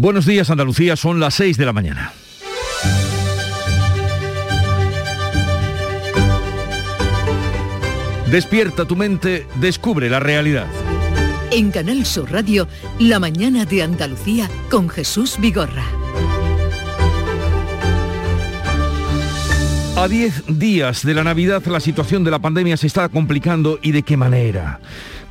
Buenos días Andalucía, son las 6 de la mañana. Despierta tu mente, descubre la realidad. En Canal Sur Radio, La mañana de Andalucía con Jesús Vigorra. A 10 días de la Navidad la situación de la pandemia se está complicando y de qué manera.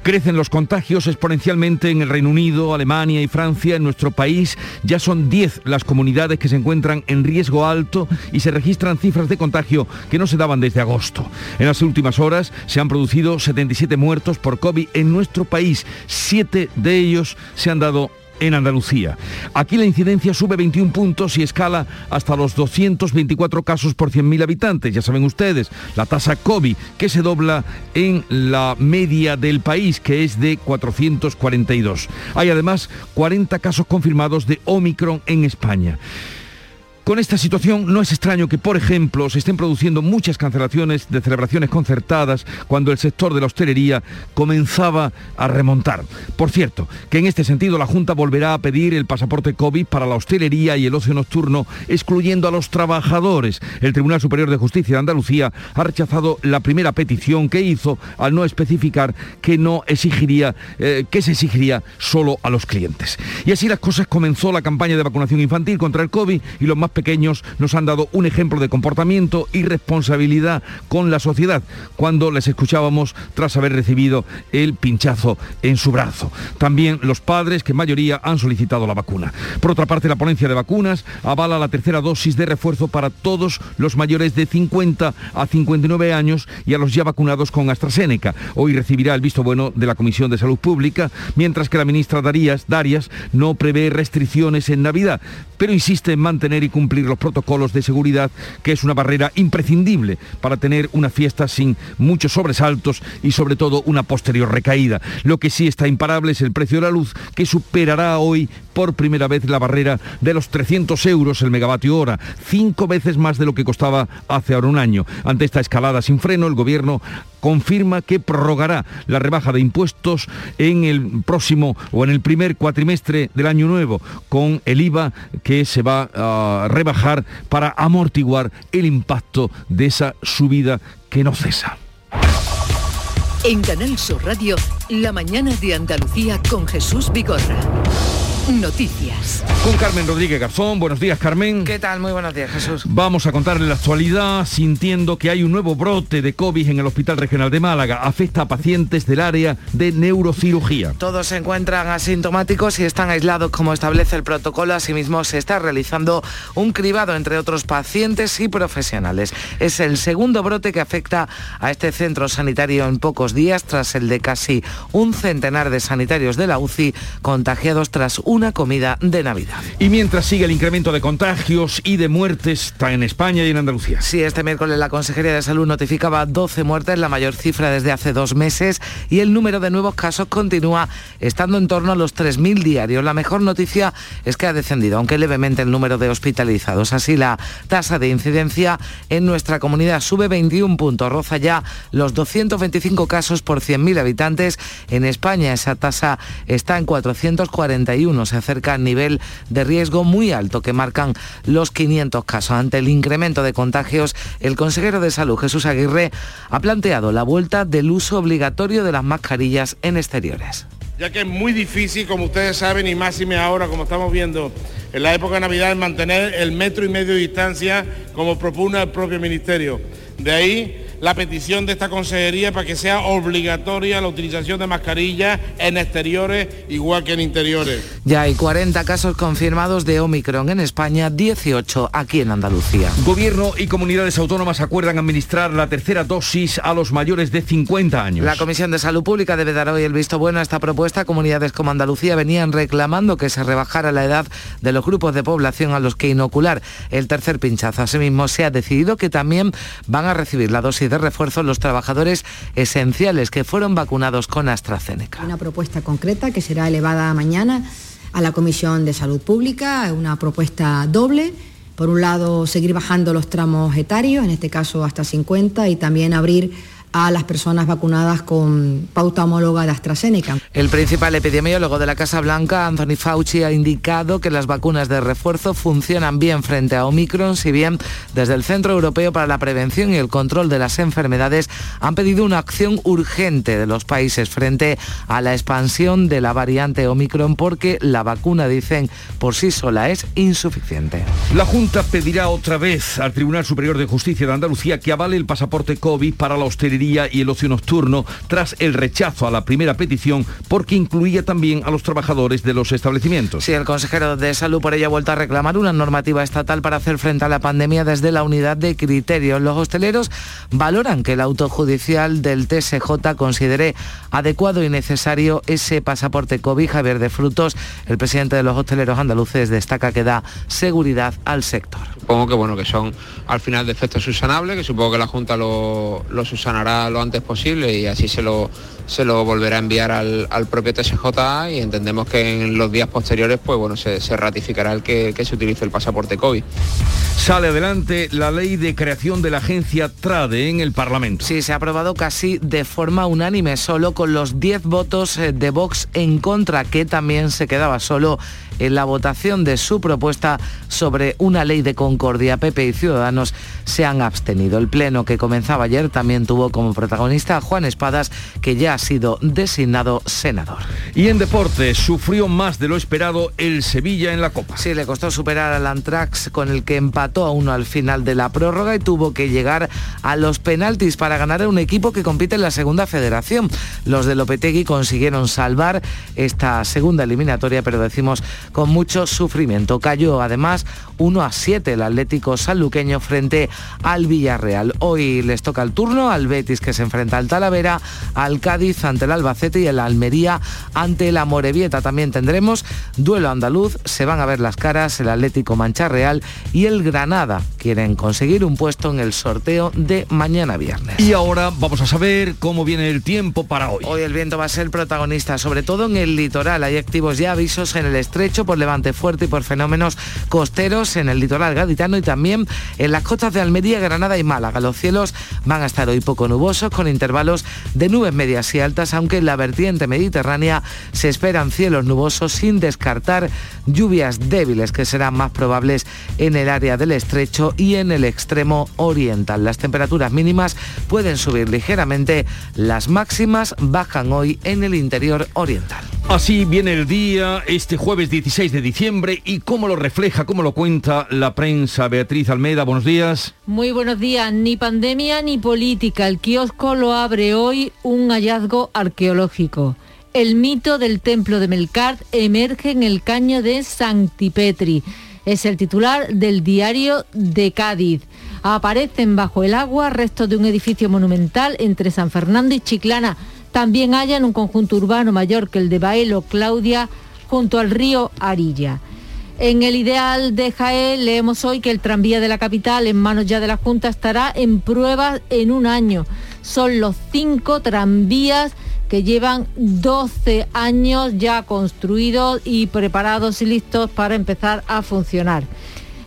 Crecen los contagios exponencialmente en el Reino Unido, Alemania y Francia. En nuestro país ya son 10 las comunidades que se encuentran en riesgo alto y se registran cifras de contagio que no se daban desde agosto. En las últimas horas se han producido 77 muertos por COVID en nuestro país. Siete de ellos se han dado en Andalucía. Aquí la incidencia sube 21 puntos y escala hasta los 224 casos por 100.000 habitantes. Ya saben ustedes, la tasa COVID que se dobla en la media del país, que es de 442. Hay además 40 casos confirmados de Omicron en España. Con esta situación no es extraño que, por ejemplo, se estén produciendo muchas cancelaciones de celebraciones concertadas cuando el sector de la hostelería comenzaba a remontar. Por cierto, que en este sentido la Junta volverá a pedir el pasaporte COVID para la hostelería y el ocio nocturno, excluyendo a los trabajadores. El Tribunal Superior de Justicia de Andalucía ha rechazado la primera petición que hizo al no especificar que no exigiría, eh, que se exigiría solo a los clientes. Y así las cosas comenzó la campaña de vacunación infantil contra el COVID y los más pequeños nos han dado un ejemplo de comportamiento y responsabilidad con la sociedad cuando les escuchábamos tras haber recibido el pinchazo en su brazo. También los padres que en mayoría han solicitado la vacuna. Por otra parte, la ponencia de vacunas avala la tercera dosis de refuerzo para todos los mayores de 50 a 59 años y a los ya vacunados con AstraZeneca. Hoy recibirá el visto bueno de la Comisión de Salud Pública, mientras que la ministra Darías, Darias no prevé restricciones en Navidad, pero insiste en mantener y cumplir cumplir los protocolos de seguridad, que es una barrera imprescindible para tener una fiesta sin muchos sobresaltos y sobre todo una posterior recaída. Lo que sí está imparable es el precio de la luz, que superará hoy por primera vez la barrera de los 300 euros el megavatio hora, cinco veces más de lo que costaba hace ahora un año. Ante esta escalada sin freno, el gobierno confirma que prorrogará la rebaja de impuestos en el próximo o en el primer cuatrimestre del año nuevo, con el IVA que se va a rebajar para amortiguar el impacto de esa subida que no cesa. En Canal Sur Radio, la mañana de Andalucía con Jesús. Noticias. Con Carmen Rodríguez Garzón. Buenos días, Carmen. ¿Qué tal? Muy buenos días, Jesús. Vamos a contarle la actualidad sintiendo que hay un nuevo brote de COVID en el Hospital Regional de Málaga. Afecta a pacientes del área de neurocirugía. Todos se encuentran asintomáticos y están aislados como establece el protocolo. Asimismo, se está realizando un cribado entre otros pacientes y profesionales. Es el segundo brote que afecta a este centro sanitario en pocos días tras el de casi un centenar de sanitarios de la UCI contagiados tras un una comida de Navidad. Y mientras sigue el incremento de contagios y de muertes está en España y en Andalucía. Sí, este miércoles la Consejería de Salud notificaba 12 muertes, la mayor cifra desde hace dos meses, y el número de nuevos casos continúa estando en torno a los 3.000 diarios. La mejor noticia es que ha descendido, aunque levemente, el número de hospitalizados. Así la tasa de incidencia en nuestra comunidad sube 21 puntos, roza ya los 225 casos por 100.000 habitantes. En España esa tasa está en 441 se acerca al nivel de riesgo muy alto que marcan los 500 casos. Ante el incremento de contagios, el consejero de Salud, Jesús Aguirre, ha planteado la vuelta del uso obligatorio de las mascarillas en exteriores ya que es muy difícil, como ustedes saben, y más y ahora, como estamos viendo en la época Navidad, mantener el metro y medio de distancia como propone el propio Ministerio. De ahí la petición de esta consejería para que sea obligatoria la utilización de mascarillas en exteriores igual que en interiores. Ya hay 40 casos confirmados de Omicron en España, 18 aquí en Andalucía. Gobierno y comunidades autónomas acuerdan administrar la tercera dosis a los mayores de 50 años. La Comisión de Salud Pública debe dar hoy el visto bueno a esta propuesta. Comunidades como Andalucía venían reclamando que se rebajara la edad de los grupos de población a los que inocular el tercer pinchazo. Asimismo, se ha decidido que también van a recibir la dosis de refuerzo los trabajadores esenciales que fueron vacunados con AstraZeneca. Una propuesta concreta que será elevada mañana a la Comisión de Salud Pública, una propuesta doble. Por un lado, seguir bajando los tramos etarios, en este caso hasta 50, y también abrir a las personas vacunadas con pauta homóloga de AstraZeneca. El principal epidemiólogo de la Casa Blanca, Anthony Fauci, ha indicado que las vacunas de refuerzo funcionan bien frente a Omicron, si bien desde el Centro Europeo para la Prevención y el Control de las Enfermedades han pedido una acción urgente de los países frente a la expansión de la variante Omicron porque la vacuna, dicen, por sí sola es insuficiente. La Junta pedirá otra vez al Tribunal Superior de Justicia de Andalucía que avale el pasaporte COVID para la hostelería y el ocio nocturno tras el rechazo a la primera petición porque incluía también a los trabajadores de los establecimientos. Sí, el consejero de Salud por ello ha vuelto a reclamar una normativa estatal para hacer frente a la pandemia desde la unidad de criterios. Los hosteleros valoran que el autojudicial del TSJ considere adecuado y necesario ese pasaporte COVID. Javier de Frutos, el presidente de los hosteleros andaluces, destaca que da seguridad al sector. Supongo que bueno que son al final de efectos subsanables, que supongo que la Junta lo, lo subsanará lo antes posible y así se lo, se lo volverá a enviar al, propio TSJ y entendemos que en los días posteriores pues bueno se, ratificará el que, que se utilice el pasaporte COVID. Sale adelante la ley de creación de la agencia TRADE en el Parlamento. Sí, se ha aprobado casi de forma unánime, solo con los 10 votos eh, de Vox en contra, que también se quedaba solo en la votación de su propuesta sobre una ley de concordia. PP y Ciudadanos se han abstenido. El pleno que comenzaba ayer también tuvo como protagonista a Juan Espadas, que ya ha sido designado senador. Y en deportes sufrió más de lo esperado el Sevilla en la Copa. Sí, le costó superar al Antrax con el que empató a uno al final de la prórroga y tuvo que llegar a los penaltis para ganar a un equipo que compite en la segunda federación. Los de Lopetegui consiguieron salvar esta segunda eliminatoria, pero decimos con mucho sufrimiento. Cayó además 1 a 7 el Atlético Sanluqueño frente al Villarreal. Hoy les toca el turno al Betis que se enfrenta al Talavera, al Cádiz ante el Albacete y el Almería ante la Morevieta. También tendremos duelo andaluz, se van a ver las caras el Atlético Mancha Real y el Granada. Quieren conseguir un puesto en el sorteo de mañana viernes. Y ahora vamos a saber cómo viene el tiempo para hoy. Hoy el viento va a ser protagonista, sobre todo en el litoral. Hay activos ya avisos en el estrecho por levante fuerte y por fenómenos costeros en el litoral gaditano y también en las costas de Almería, Granada y Málaga. Los cielos van a estar hoy poco nubosos con intervalos de nubes medias y altas, aunque en la vertiente mediterránea se esperan cielos nubosos sin descartar lluvias débiles que serán más probables en el área del estrecho y en el extremo oriental. Las temperaturas mínimas pueden subir ligeramente, las máximas bajan hoy en el interior oriental. Así viene el día, este jueves 16 de diciembre, y cómo lo refleja, cómo lo cuenta la prensa. Beatriz Almeida, buenos días. Muy buenos días. Ni pandemia ni política. El kiosco lo abre hoy un hallazgo arqueológico. El mito del templo de Melkart emerge en el caño de Sanctipetri. Es el titular del diario de Cádiz. Aparecen bajo el agua restos de un edificio monumental entre San Fernando y Chiclana también en un conjunto urbano mayor que el de Baelo, Claudia, junto al río Arilla. En el ideal de Jaén leemos hoy que el tranvía de la capital en manos ya de la Junta estará en pruebas en un año. Son los cinco tranvías que llevan 12 años ya construidos y preparados y listos para empezar a funcionar.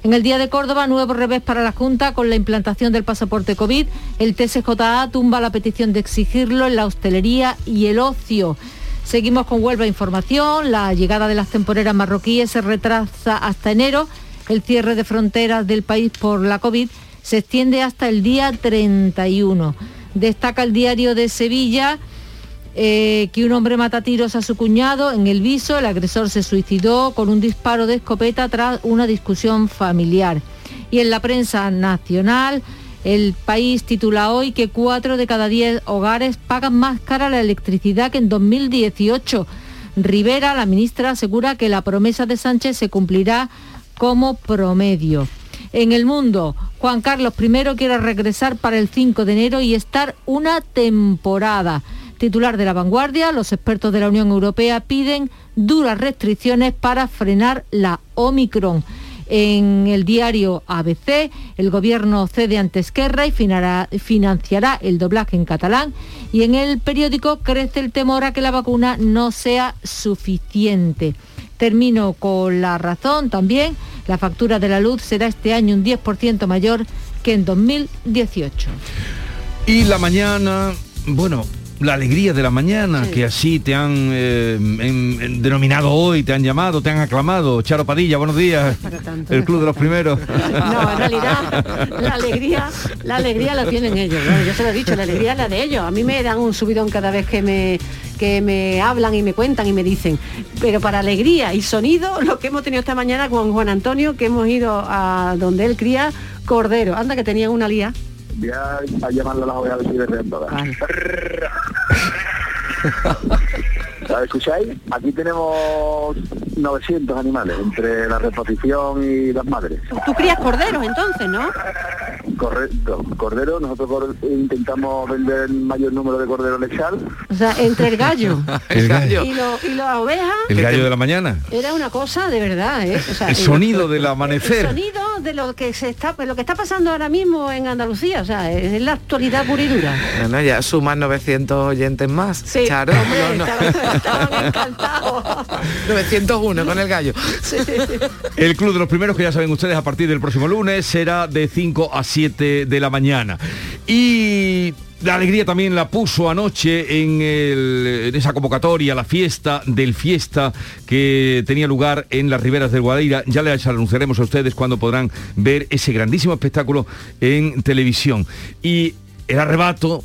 En el Día de Córdoba, nuevo revés para la Junta con la implantación del pasaporte COVID. El TSJA tumba la petición de exigirlo en la hostelería y el ocio. Seguimos con Huelva Información. La llegada de las temporeras marroquíes se retrasa hasta enero. El cierre de fronteras del país por la COVID se extiende hasta el día 31. Destaca el diario de Sevilla eh, que un hombre mata tiros a su cuñado en el viso. El agresor se suicidó con un disparo de escopeta tras una discusión familiar. Y en la prensa nacional, el país titula hoy que cuatro de cada diez hogares pagan más cara la electricidad que en 2018. Rivera, la ministra, asegura que la promesa de Sánchez se cumplirá como promedio. En el mundo, Juan Carlos I quiere regresar para el 5 de enero y estar una temporada. Titular de la vanguardia, los expertos de la Unión Europea piden duras restricciones para frenar la Omicron. En el diario ABC, el gobierno cede ante Esquerra y financiará el doblaje en catalán. Y en el periódico crece el temor a que la vacuna no sea suficiente. Termino con la razón también. La factura de la luz será este año un 10% mayor que en 2018. Y la mañana, bueno, la alegría de la mañana, que así te han eh, denominado hoy, te han llamado, te han aclamado. Charo Padilla, buenos días. El club de los primeros. No, en realidad la alegría, la alegría la tienen ellos. yo se lo he dicho, la alegría es la de ellos. A mí me dan un subidón cada vez que me que me hablan y me cuentan y me dicen. Pero para alegría y sonido, lo que hemos tenido esta mañana con Juan Antonio, que hemos ido a donde él cría cordero. Anda que tenía una lía Voy a, a llamarlo a las ovejas de vale. ¿La escucháis? Aquí tenemos 900 animales entre la reposición y las madres. Tú crías corderos entonces, ¿no? Correcto, cordero, nosotros intentamos vender el mayor número de corderos lechal. O sea, entre el gallo, el gallo. Y, lo, y las ovejas. El gallo de la mañana. Era una cosa de verdad, ¿eh? el sonido del amanecer. El sonido de lo que se está, lo que está pasando ahora mismo en Andalucía, o sea, es la actualidad pura y dura. Bueno, ya suman 900 oyentes más. Sí, Charo. Estaban, encantados. 901 con el gallo. El club de los primeros, que ya saben ustedes, a partir del próximo lunes será de 5 a 7 de la mañana. Y la alegría también la puso anoche en, esa convocatoria, la fiesta del fiesta que tenía lugar en las riberas del Guadaira. Ya les anunciaremos a ustedes cuando podrán ver ese grandísimo espectáculo en televisión. Y el arrebato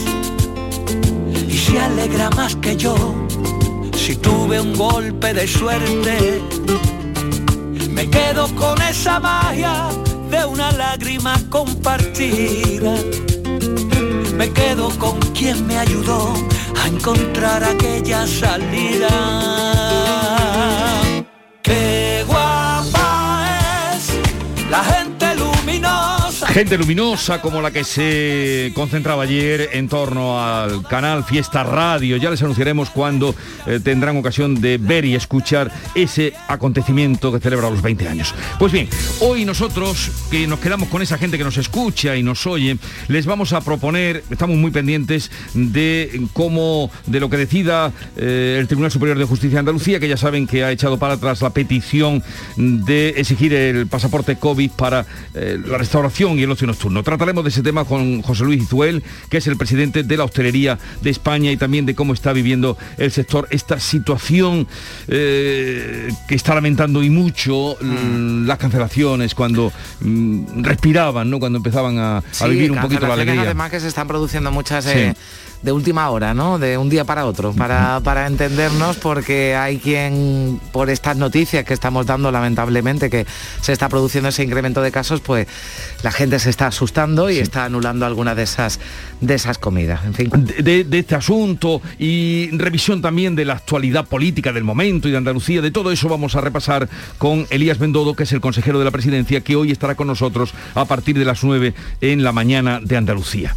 Se alegra más que yo, si tuve un golpe de suerte. Me quedo con esa magia de una lágrima compartida me quedo con quien me ayudó a encontrar aquella salida. Qué guapa es la gente. Gente luminosa como la que se concentraba ayer en torno al canal Fiesta Radio. Ya les anunciaremos cuando eh, tendrán ocasión de ver y escuchar ese acontecimiento que celebra los 20 años. Pues bien, hoy nosotros que nos quedamos con esa gente que nos escucha y nos oye, les vamos a proponer, estamos muy pendientes de cómo, de lo que decida eh, el Tribunal Superior de Justicia de Andalucía, que ya saben que ha echado para atrás la petición de exigir el pasaporte COVID para eh, la restauración y el ocio nocturno. Trataremos de ese tema con José Luis Izuel, que es el presidente de la hostelería de España y también de cómo está viviendo el sector esta situación eh, que está lamentando y mucho mm, las cancelaciones cuando mm, respiraban, ¿no? Cuando empezaban a, vivir un poquito la alegría. Además que se están produciendo muchas eh, de última hora, ¿no? De un día para otro, para, para entendernos, porque hay quien, por estas noticias que estamos dando lamentablemente, que se está produciendo ese incremento de casos, pues la gente se está asustando y está anulando algunas de esas, de esas comidas. En fin. De, este asunto y revisión también de la actualidad política del momento y de Andalucía, de todo eso vamos a repasar con Elías Mendodo, que es el consejero de la presidencia, que hoy estará con nosotros a partir de las 9 en la mañana de Andalucía.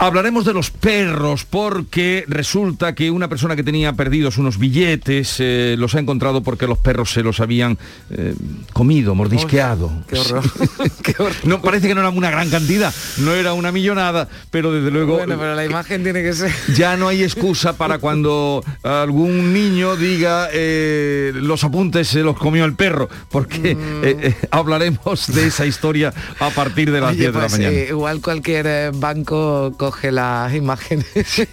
Hablaremos de los perros porque resulta que una persona que tenía perdidos unos billetes eh, los ha encontrado porque los perros se los habían eh, comido, mordisqueado. qué, horror. No, parece que no era una gran cantidad, no era una millonada, pero desde luego... Bueno, pero la imagen tiene que ser... Ya no hay excusa para cuando algún niño diga eh, los apuntes se los comió el perro, porque mm. hablaremos de esa historia a partir de las 10 de la pues, mañana. igual cualquier banco coge las imágenes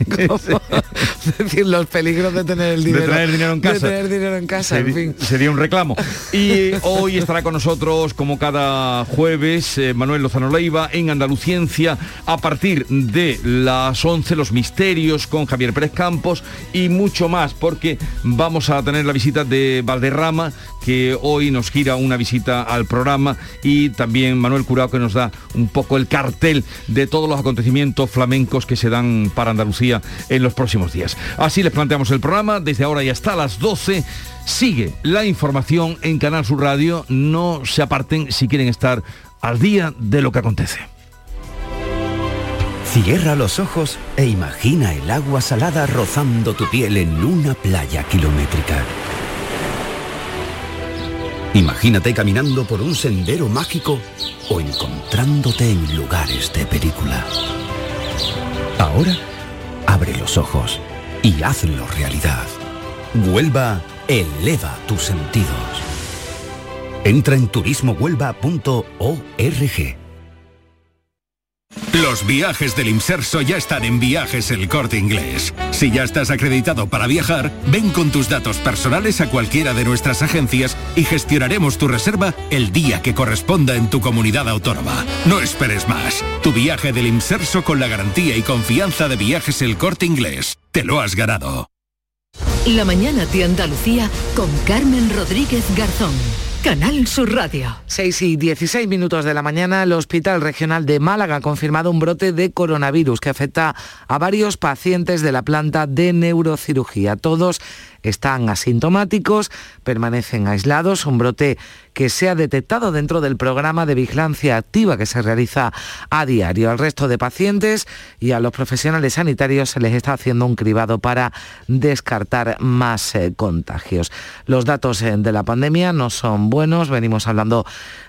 decir, los peligros de tener el dinero. De tener dinero en casa. tener dinero en casa, en fin. Sería un reclamo. Y hoy estará con nosotros, como cada jueves, eh, Manuel Lozano Leiva en Andaluciencia a partir de las 11, los misterios con Javier Pérez Campos y mucho más, porque vamos a tener la visita de Valderrama, que hoy nos gira una visita al programa y también Manuel Curao que nos da un poco el cartel de todos los acontecimientos flamencos que se dan para Andalucía en los próximos días. Así les planteamos el programa desde ahora y hasta las 12. Sigue la información en Canal Sur Radio. No se aparten si quieren estar al día de lo que acontece. Cierra los ojos e imagina el agua salada rozando tu piel en una playa kilométrica. Imagínate caminando por un sendero mágico o encontrándote en lugares de película. Ahora, abre los ojos y hazlo realidad. Huelva eleva tus sentidos. Entra en turismohuelva.org. Los viajes del Inserso ya están en Viajes El Corte Inglés. Si ya estás acreditado para viajar, ven con tus datos personales a cualquiera de nuestras agencias y gestionaremos tu reserva el día que corresponda en tu comunidad autónoma. No esperes más. Tu viaje del Inserso con la garantía y confianza de Viajes El Corte Inglés. Te lo has ganado. La mañana de Andalucía con Carmen Rodríguez Garzón. Canal Sur Radio. 6 y 16 minutos de la mañana, el Hospital Regional de Málaga ha confirmado un brote de coronavirus que afecta a varios pacientes de la planta de neurocirugía. Todos están asintomáticos, permanecen aislados, un brote que se ha detectado dentro del programa de vigilancia activa que se realiza a diario. Al resto de pacientes y a los profesionales sanitarios se les está haciendo un cribado para descartar más eh, contagios. Los datos eh, de la pandemia no son buenos, venimos hablando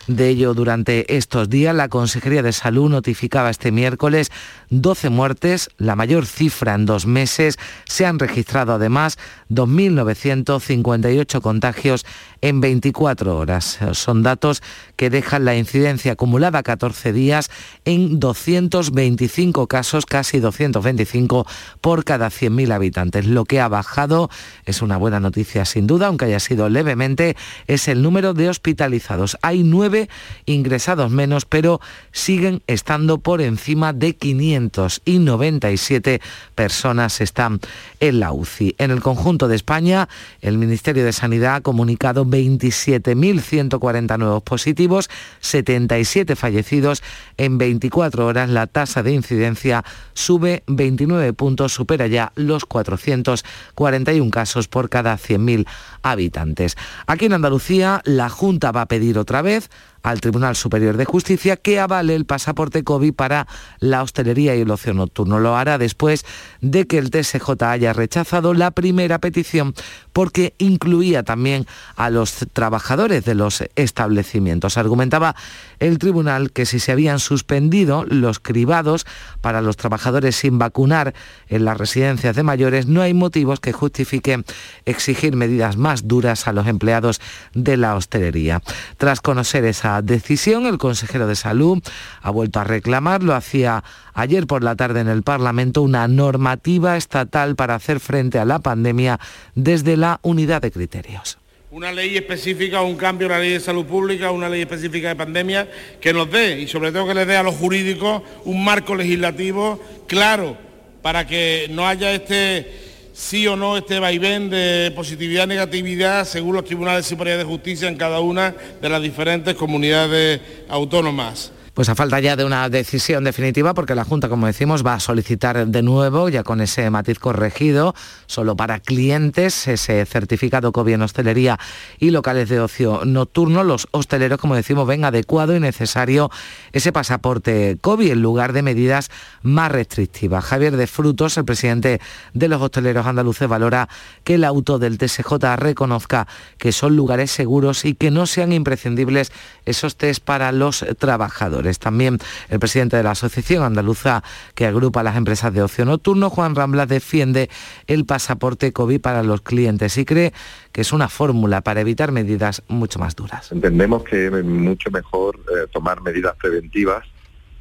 de ello durante estos días. La Consejería de Salud notificaba este miércoles 12 muertes, la mayor cifra en dos meses. Se han registrado además 2.958 contagios en 24 horas. Son datos que dejan la incidencia acumulada 14 días en 225 casos, casi 225 por cada 100.000 habitantes. Lo que ha bajado es una buena noticia sin duda, aunque haya sido levemente, es el número de hospitalizados. Hay nueve ingresados menos, pero siguen estando por encima de 597 personas están en la UCI. En el conjunto de España, el Ministerio de Sanidad ha comunicado 27.140 nuevos positivos, 77 fallecidos. En 24 horas la tasa de incidencia sube 29 puntos, supera ya los 441 casos por cada 100.000 habitantes. Aquí en Andalucía la Junta va a pedir otra vez al Tribunal Superior de Justicia que avale el pasaporte COVID para la hostelería y el ocio nocturno. Lo hará después de que el TSJ haya rechazado la primera petición porque incluía también a los trabajadores de los establecimientos. Argumentaba el tribunal que si se habían suspendido los cribados para los trabajadores sin vacunar en las residencias de mayores, no hay motivos que justifiquen exigir medidas más duras a los empleados de la hostelería. Tras conocer esa decisión. El consejero de Salud ha vuelto a reclamar, lo hacía ayer por la tarde en el Parlamento, una normativa estatal para hacer frente a la pandemia desde la unidad de criterios una ley específica, un cambio en la ley de salud pública, una ley específica de pandemia, que nos dé, y sobre todo que les dé a los jurídicos, un marco legislativo claro para que no haya este sí o no este vaivén de positividad negatividad según los tribunales superiores de justicia en cada una de las diferentes comunidades autónomas pues a falta ya de una decisión definitiva, porque la Junta, como decimos, va a solicitar de nuevo, ya con ese matiz corregido, solo para clientes, ese certificado COVID en hostelería y locales de ocio nocturno. Los hosteleros, como decimos, ven adecuado y necesario ese pasaporte COVID en lugar de medidas más restrictivas. Javier de Frutos, el presidente de los hosteleros andaluces, valora que el auto del TSJ reconozca que son lugares seguros y que no sean imprescindibles esos test para los trabajadores. También el presidente de la Asociación Andaluza que agrupa las empresas de ocio nocturno, Juan Ramblas, defiende el pasaporte COVID para los clientes y cree que es una fórmula para evitar medidas mucho más duras. Entendemos que es mucho mejor eh, tomar medidas preventivas,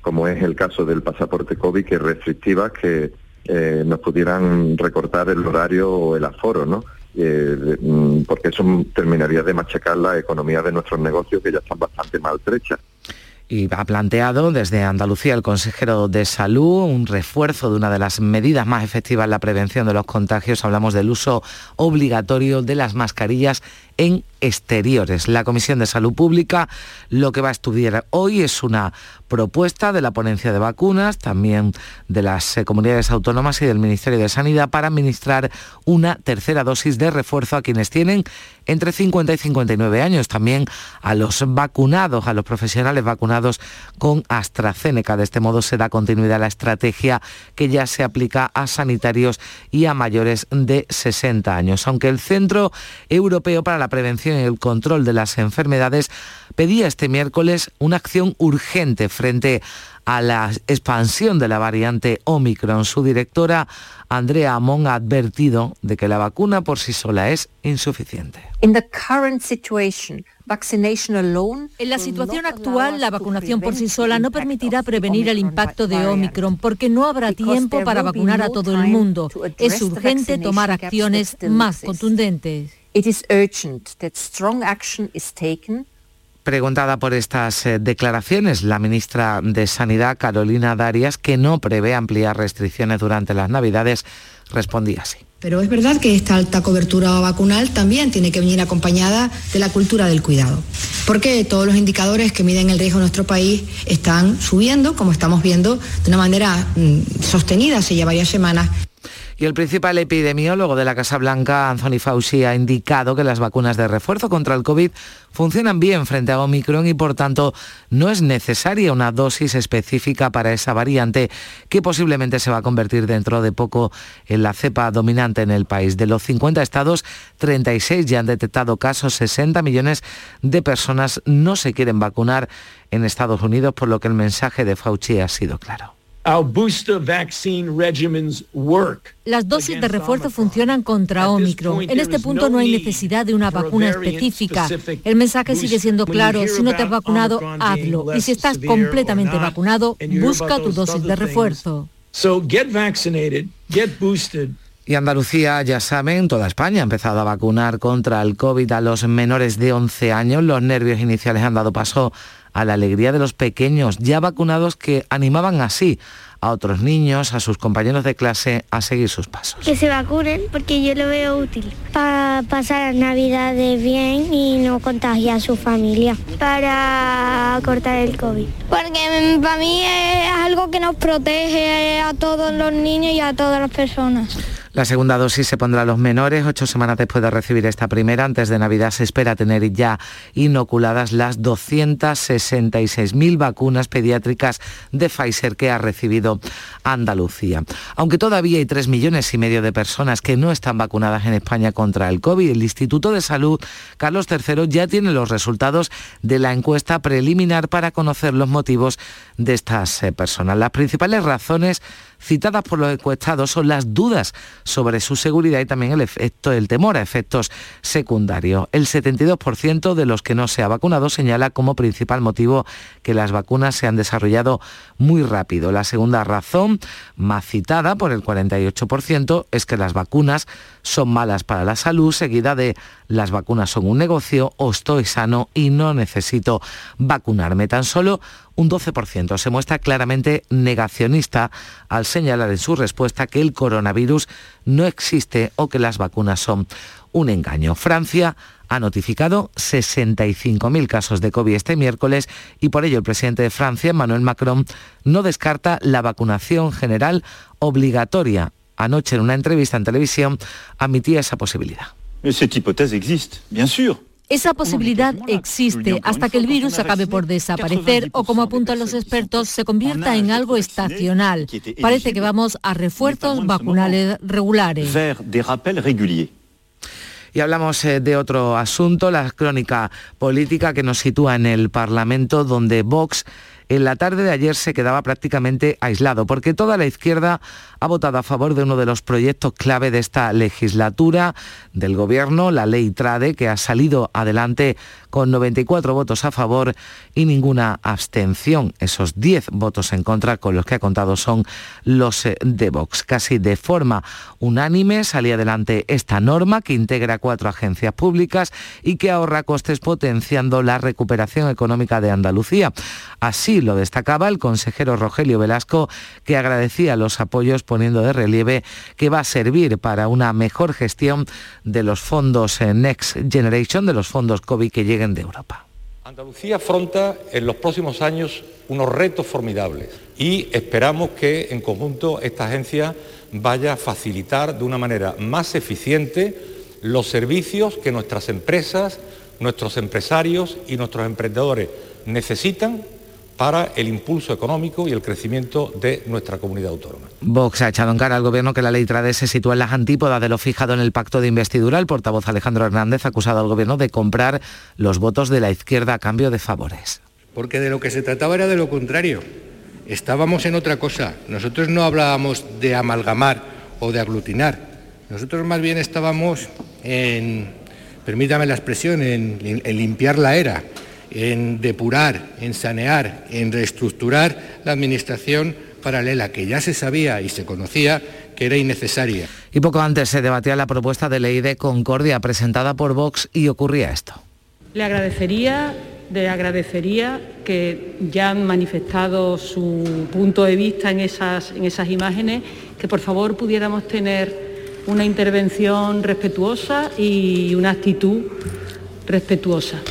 como es el caso del pasaporte COVID, que restrictivas que eh, nos pudieran recortar el horario o el aforo, ¿no? Eh, mm, porque eso terminaría de machacar la economía de nuestros negocios que ya están bastante maltrechas y ha planteado desde Andalucía el consejero de salud un refuerzo de una de las medidas más efectivas en la prevención de los contagios. Hablamos del uso obligatorio de las mascarillas en exteriores. La Comisión de Salud Pública lo que va a estudiar hoy es una propuesta de la ponencia de vacunas, también de las eh, comunidades autónomas y del Ministerio de Sanidad para administrar una tercera dosis de refuerzo a quienes tienen entre 50 y 59 años, también a los vacunados, a los profesionales vacunados con AstraZeneca. De este modo se da continuidad a la estrategia que ya se aplica a sanitarios y a mayores de 60 años. Aunque el Centro Europeo para la Prevención y el Control de las Enfermedades pedía este miércoles una acción urgente frente a la expansión de la variante Omicron. Su directora, Andrea Amon, ha advertido de que la vacuna por sí sola es insuficiente. En la situación actual, la vacunación por sí sola no permitirá prevenir el impacto de Omicron porque no habrá tiempo para vacunar a todo el mundo. Es urgente tomar acciones más contundentes. Preguntada por estas eh, declaraciones, la ministra de Sanidad, Carolina Darias, que no prevé ampliar restricciones durante las Navidades, respondía así. Pero es verdad que esta alta cobertura vacunal también tiene que venir acompañada de la cultura del cuidado, porque todos los indicadores que miden el riesgo en nuestro país están subiendo, como estamos viendo, de una manera mm, sostenida hace ya varias semanas. Y el principal epidemiólogo de la Casa Blanca, Anthony Fauci, ha indicado que las vacunas de refuerzo contra el COVID funcionan bien frente a Omicron y por tanto no es necesaria una dosis específica para esa variante que posiblemente se va a convertir dentro de poco en la cepa dominante en el país. De los 50 estados, 36 ya han detectado casos, 60 millones de personas no se quieren vacunar en Estados Unidos, por lo que el mensaje de Fauci ha sido claro. Las dosis de refuerzo funcionan contra Omicron. En este punto no hay necesidad de una vacuna específica. El mensaje sigue siendo claro, si no te has vacunado, hazlo. Y si estás completamente vacunado, busca tu dosis de refuerzo. Y Andalucía, ya saben, toda España ha empezado a vacunar contra el COVID a los menores de 11 años. Los nervios iniciales han dado paso a la alegría de los pequeños ya vacunados que animaban así a otros niños, a sus compañeros de clase a seguir sus pasos. Que se vacunen porque yo lo veo útil para pasar las navidades bien y no contagiar a su familia, para cortar el COVID. Porque para mí es algo que nos protege a todos los niños y a todas las personas. La segunda dosis se pondrá a los menores ocho semanas después de recibir esta primera. Antes de Navidad se espera tener ya inoculadas las 266.000 vacunas pediátricas de Pfizer que ha recibido Andalucía. Aunque todavía hay 3 millones y medio de personas que no están vacunadas en España contra el COVID, el Instituto de Salud Carlos III ya tiene los resultados de la encuesta preliminar para conocer los motivos de estas eh, personas. Las principales razones citadas por los encuestados son las dudas sobre su seguridad y también el efecto, el temor a efectos secundarios. El 72% de los que no se ha vacunado señala como principal motivo que las vacunas se han desarrollado muy rápido. La segunda razón, más citada por el 48%, es que las vacunas son malas para la salud, seguida de las vacunas son un negocio o estoy sano y no necesito vacunarme. Tan solo un 12% se muestra claramente negacionista al señalar en su respuesta que el coronavirus no existe o que las vacunas son un engaño. Francia ha notificado 65.000 casos de COVID este miércoles y por ello el presidente de Francia, Emmanuel Macron, no descarta la vacunación general obligatoria. Anoche en una entrevista en televisión admitía esa posibilidad. Esa posibilidad existe hasta que el virus acabe por desaparecer o, como apuntan los expertos, se convierta en algo estacional. Parece que vamos a refuerzos vacunales regulares. Y hablamos eh, de otro asunto, la crónica política que nos sitúa en el Parlamento, donde Vox en la tarde de ayer se quedaba prácticamente aislado, porque toda la izquierda ha votado a favor de uno de los proyectos clave de esta legislatura del Gobierno, la ley TRADE, que ha salido adelante con 94 votos a favor y ninguna abstención. Esos 10 votos en contra con los que ha contado son los eh, de Vox. Casi de forma unánime salía adelante esta norma que integra cuatro agencias públicas y que ahorra costes potenciando la recuperación económica de Andalucía. Así lo destacaba el consejero Rogelio Velasco, que agradecía los apoyos poniendo de relieve que va a servir para una mejor gestión de los fondos eh, Next Generation, de los fondos COVID que de Europa. Andalucía afronta en los próximos años unos retos formidables y esperamos que en conjunto esta agencia vaya a facilitar de una manera más eficiente los servicios que nuestras empresas, nuestros empresarios y nuestros emprendedores necesitan para el impulso económico y el crecimiento de nuestra comunidad autónoma. Vox ha echado en cara al gobierno que la ley Trade se sitúa en las antípodas de lo fijado en el pacto de investidura. El portavoz Alejandro Hernández ha acusado al gobierno de comprar los votos de la izquierda a cambio de favores. Porque de lo que se trataba era de lo contrario. Estábamos en otra cosa. Nosotros no hablábamos de amalgamar o de aglutinar. Nosotros más bien estábamos en, permítame la expresión, en, en limpiar la era en depurar, en sanear, en reestructurar la administración paralela que ya se sabía y se conocía que era innecesaria. Y poco antes se debatía la propuesta de ley de concordia presentada por Vox y ocurría esto. Le agradecería, le agradecería que ya han manifestado su punto de vista en esas, en esas imágenes, que por favor pudiéramos tener una intervención respetuosa y una actitud respetuosa.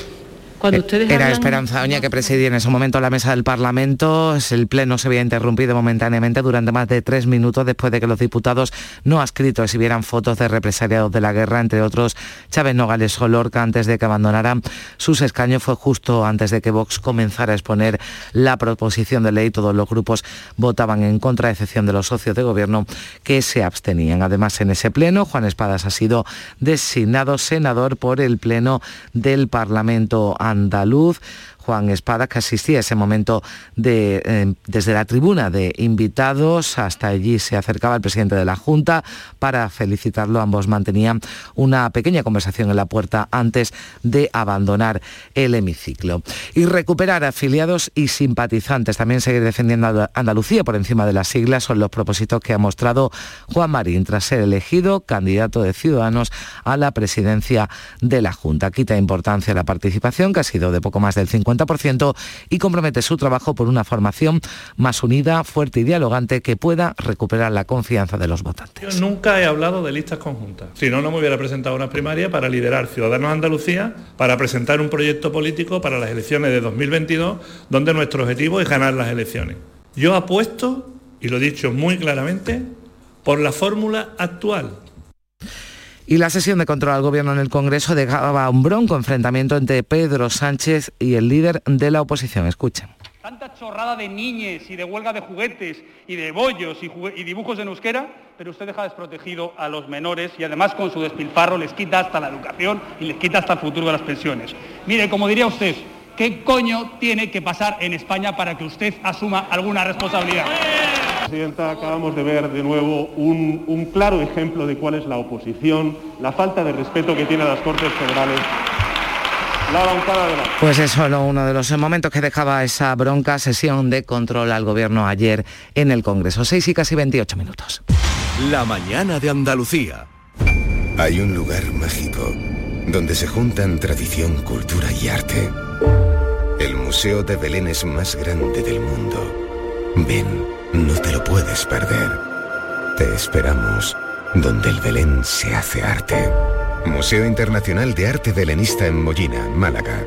Era Esperanza Oña que presidía en ese momento la mesa del Parlamento. El pleno se había interrumpido momentáneamente durante más de tres minutos después de que los diputados no adscritos exhibieran fotos de represaliados de la guerra, entre otros Chávez Nogales Olorca, antes de que abandonaran sus escaños. Fue justo antes de que Vox comenzara a exponer la proposición de ley. Todos los grupos votaban en contra, a excepción de los socios de gobierno que se abstenían. Además, en ese pleno, Juan Espadas ha sido designado senador por el pleno del Parlamento andaluz. Juan Espada, que asistía a ese momento de, eh, desde la tribuna de invitados. Hasta allí se acercaba el presidente de la Junta para felicitarlo. Ambos mantenían una pequeña conversación en la puerta antes de abandonar el hemiciclo. Y recuperar afiliados y simpatizantes. También seguir defendiendo a Andalucía por encima de las siglas son los propósitos que ha mostrado Juan Marín tras ser elegido candidato de Ciudadanos a la presidencia de la Junta. Quita importancia la participación, que ha sido de poco más del 50 y compromete su trabajo por una formación más unida, fuerte y dialogante que pueda recuperar la confianza de los votantes. Yo nunca he hablado de listas conjuntas. Si no, no me hubiera presentado una primaria para liderar Ciudadanos Andalucía, para presentar un proyecto político para las elecciones de 2022, donde nuestro objetivo es ganar las elecciones. Yo apuesto, y lo he dicho muy claramente, por la fórmula actual, y la sesión de control al gobierno en el Congreso dejaba un bronco enfrentamiento entre Pedro Sánchez y el líder de la oposición. Escuchen. Tanta chorrada de niñes y de huelga de juguetes y de bollos y, dibujos en euskera, pero usted deja desprotegido a los menores y además con su despilfarro les quita hasta la educación y les quita hasta el futuro de las pensiones. Mire, como diría usted, ¿qué coño tiene que pasar en España para que usted asuma alguna responsabilidad? Presidenta, acabamos de ver de nuevo un, claro ejemplo de cuál es la oposición, la falta de respeto que tiene a las Cortes Federales. Pues es solo uno de los momentos que dejaba esa bronca sesión de control al gobierno ayer en el Congreso. 6 y casi 28 minutos. La mañana de Andalucía. Hay un lugar mágico donde se juntan tradición, cultura y arte. El Museo de Belén es más grande del mundo. Ven no te lo puedes perder. Te esperamos donde el Belén se hace arte. Museo Internacional de Arte Belenista en Mollina, Málaga.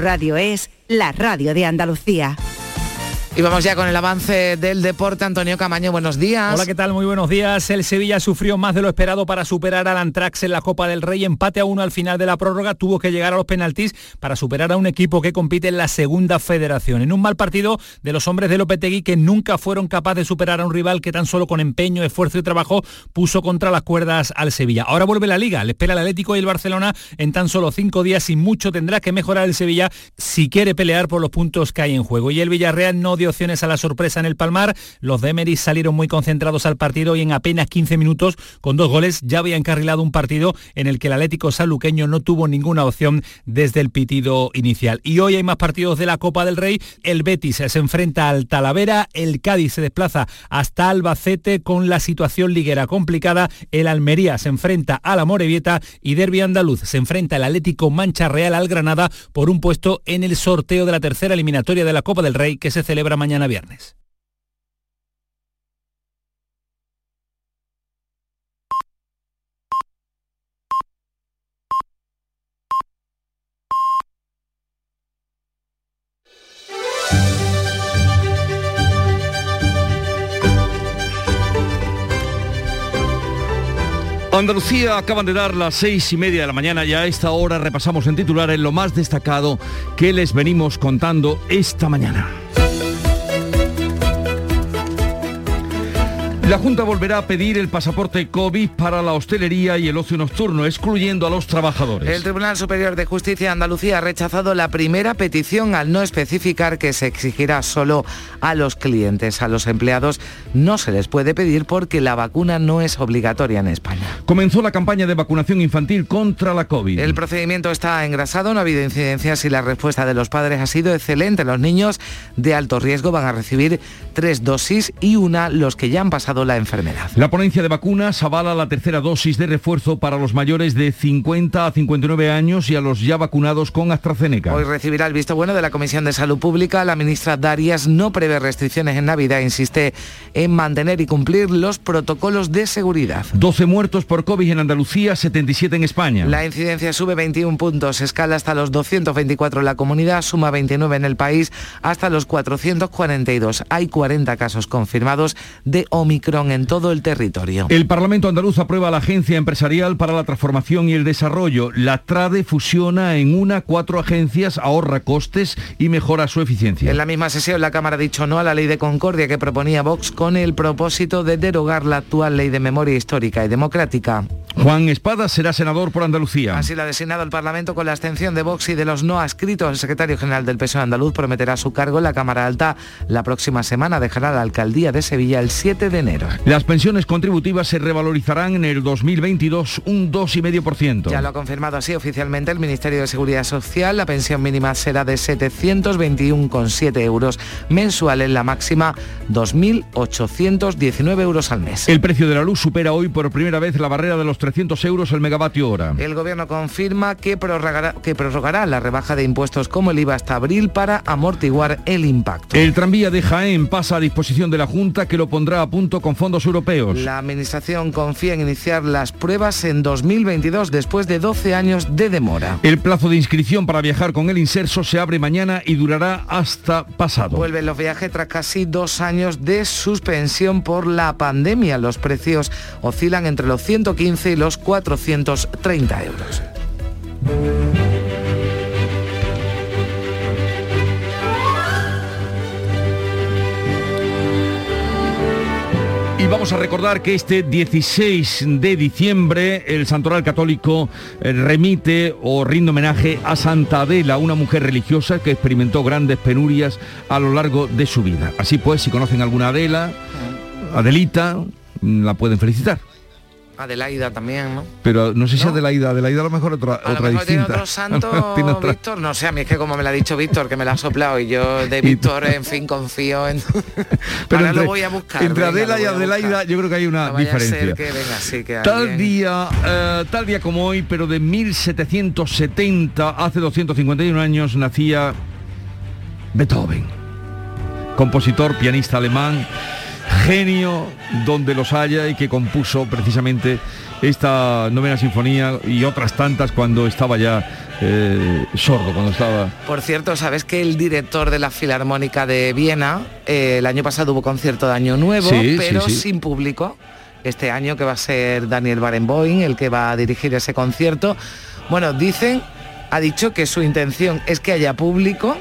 Radio es la radio de Andalucía. Y vamos ya con el avance del deporte. Antonio Camaño, buenos días. Hola, ¿qué tal? Muy buenos días. El Sevilla sufrió más de lo esperado para superar al Antrax en la Copa del Rey. Empate a uno al final de la prórroga. Tuvo que llegar a los penaltis para superar a un equipo que compite en la segunda federación. En un mal partido de los hombres de Lopetegui que nunca fueron capaces de superar a un rival que tan solo con empeño, esfuerzo y trabajo puso contra las cuerdas al Sevilla. Ahora vuelve la Liga. Le espera el Atlético y el Barcelona en tan solo cinco días y mucho tendrá que mejorar el Sevilla si quiere pelear por los puntos que hay en juego. Y el Villarreal no opciones a la sorpresa en el Palmar. Los de Emery salieron muy concentrados al partido y en apenas 15 minutos, con dos goles, ya había encarrilado un partido en el que el Atlético saluqueño no tuvo ninguna opción desde el pitido inicial. Y hoy hay más partidos de la Copa del Rey. El Betis se enfrenta al Talavera, el Cádiz se desplaza hasta Albacete con la situación liguera complicada. El Almería se enfrenta a la Morevieta y Derby Andaluz se enfrenta el Atlético Mancha Real al Granada por un puesto en el sorteo de la tercera eliminatoria de la Copa del Rey que se celebra mañana viernes. Andalucía acaban de dar las seis y media de la mañana y a esta hora repasamos en titular en lo más destacado que les venimos contando esta mañana. La Junta volverá a pedir el pasaporte COVID para la hostelería y el ocio nocturno, excluyendo a los trabajadores. El Tribunal Superior de Justicia de Andalucía ha rechazado la primera petición al no especificar que se exigirá solo a los clientes. A los empleados no se les puede pedir porque la vacuna no es obligatoria en España. Comenzó la campaña de vacunación infantil contra la COVID. El procedimiento está engrasado, no ha habido incidencias y la respuesta de los padres ha sido excelente. Los niños de alto riesgo van a recibir tres dosis y una los que ya han pasado la enfermedad. La ponencia de vacunas avala la tercera dosis de refuerzo para los mayores de 50 a 59 años y a los ya vacunados con AstraZeneca. Hoy recibirá el visto bueno de la Comisión de Salud Pública. La ministra Darias no prevé restricciones en Navidad, insiste en mantener y cumplir los protocolos de seguridad. 12 muertos por COVID en Andalucía, 77 en España. La incidencia sube 21 puntos, escala hasta los 224 en la comunidad, suma 29 en el país, hasta los 442. Hay 40 casos confirmados de Omicron en todo el territorio. El Parlamento andaluz aprueba la Agencia Empresarial para la Transformación y el Desarrollo. La TRADE fusiona en una cuatro agencias, ahorra costes y mejora su eficiencia. En la misma sesión la Cámara ha dicho no a la ley de concordia que proponía Vox con el propósito de derogar la actual ley de memoria histórica y democrática. Juan Espada será senador por Andalucía. Así lo ha designado el Parlamento con la abstención de Vox y de los no adscritos. El secretario general del PSOE andaluz prometerá su cargo en la Cámara Alta la próxima semana. Dejará la alcaldía de Sevilla el 7 de enero. Las pensiones contributivas se revalorizarán en el 2022 un 2,5%. Ya lo ha confirmado así oficialmente el Ministerio de Seguridad Social. La pensión mínima será de 721,7 euros mensuales, la máxima 2.819 euros al mes. El precio de la luz supera hoy por primera vez la barrera de los 300 euros el megavatio hora. El gobierno confirma que prorrogará, que prorrogará la rebaja de impuestos como el IVA hasta abril para amortiguar el impacto. El tranvía de Jaén pasa a disposición de la Junta que lo pondrá a punto con fondos europeos. La Administración confía en iniciar las pruebas en 2022 después de 12 años de demora. El plazo de inscripción para viajar con el inserso se abre mañana y durará hasta pasado. Vuelven los viajes tras casi dos años de suspensión por la pandemia. Los precios oscilan entre los 115 y los 430 euros. Vamos a recordar que este 16 de diciembre el Santoral Católico eh, remite o rinde homenaje a Santa Adela, una mujer religiosa que experimentó grandes penurias a lo largo de su vida. Así pues, si conocen alguna Adela, Adelita, la pueden felicitar. Adelaida también, ¿no? Pero no sé si Adelaida, Adelaida a lo mejor otra, A lo otra mejor tiene distinta. otro santo, Tiene otra- Víctor. No sé, a mí es que como me lo ha dicho Víctor, que me lo ha soplado y yo de Víctor, en fin, confío en... Ahora entre, lo voy a buscar. entre venga, Adela y Adelaida yo creo que hay una No diferencia. ser que venga, sí, que Tal alguien- día, eh, tal día como hoy, pero de 1770, hace 251 años, nacía Beethoven, compositor, pianista alemán, genio donde los haya y que compuso precisamente esta novena sinfonía y otras tantas cuando estaba ya eh, sordo cuando estaba... Por cierto, ¿sabes que el director de la Filarmónica de Viena eh, el año pasado hubo concierto de Año Nuevo, Sí, pero sí, sí. sin público? Este año que va a ser Daniel Barenboim el que va a dirigir ese concierto. Bueno, dicen, ha dicho que su intención es que haya público,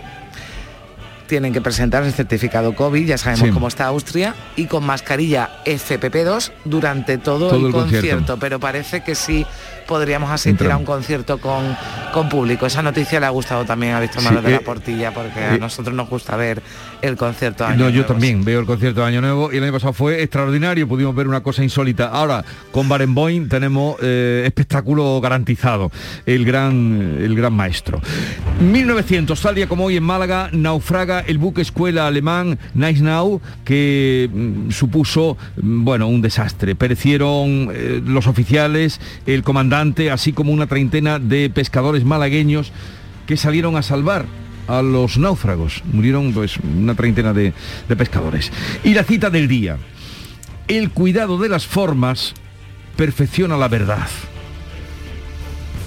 tienen que presentar el certificado COVID, ya sabemos Sí. cómo está Austria, y con mascarilla FPP2 durante todo, Todo el, el concierto. concierto. Pero parece que sí podríamos asistir a un concierto con, con público. Esa noticia le ha gustado también a Víctor Sí, Manuel de eh, la Portilla, porque a eh, nosotros nos gusta ver el concierto. de Año No, yo también veo el concierto de Año Nuevo y el año pasado fue extraordinario, pudimos ver una cosa insólita. Ahora, con Barenboim tenemos eh, espectáculo garantizado, el gran, el gran maestro. 1900, tal día como hoy en Málaga, naufraga el buque escuela alemán Nice Now, que mm, supuso, mm, bueno, un desastre. Perecieron eh, los oficiales, el comandante, así como una treintena de pescadores malagueños que salieron a salvar a los náufragos. Murieron pues una treintena de, de pescadores. Y la cita del día. El cuidado de las formas perfecciona la verdad.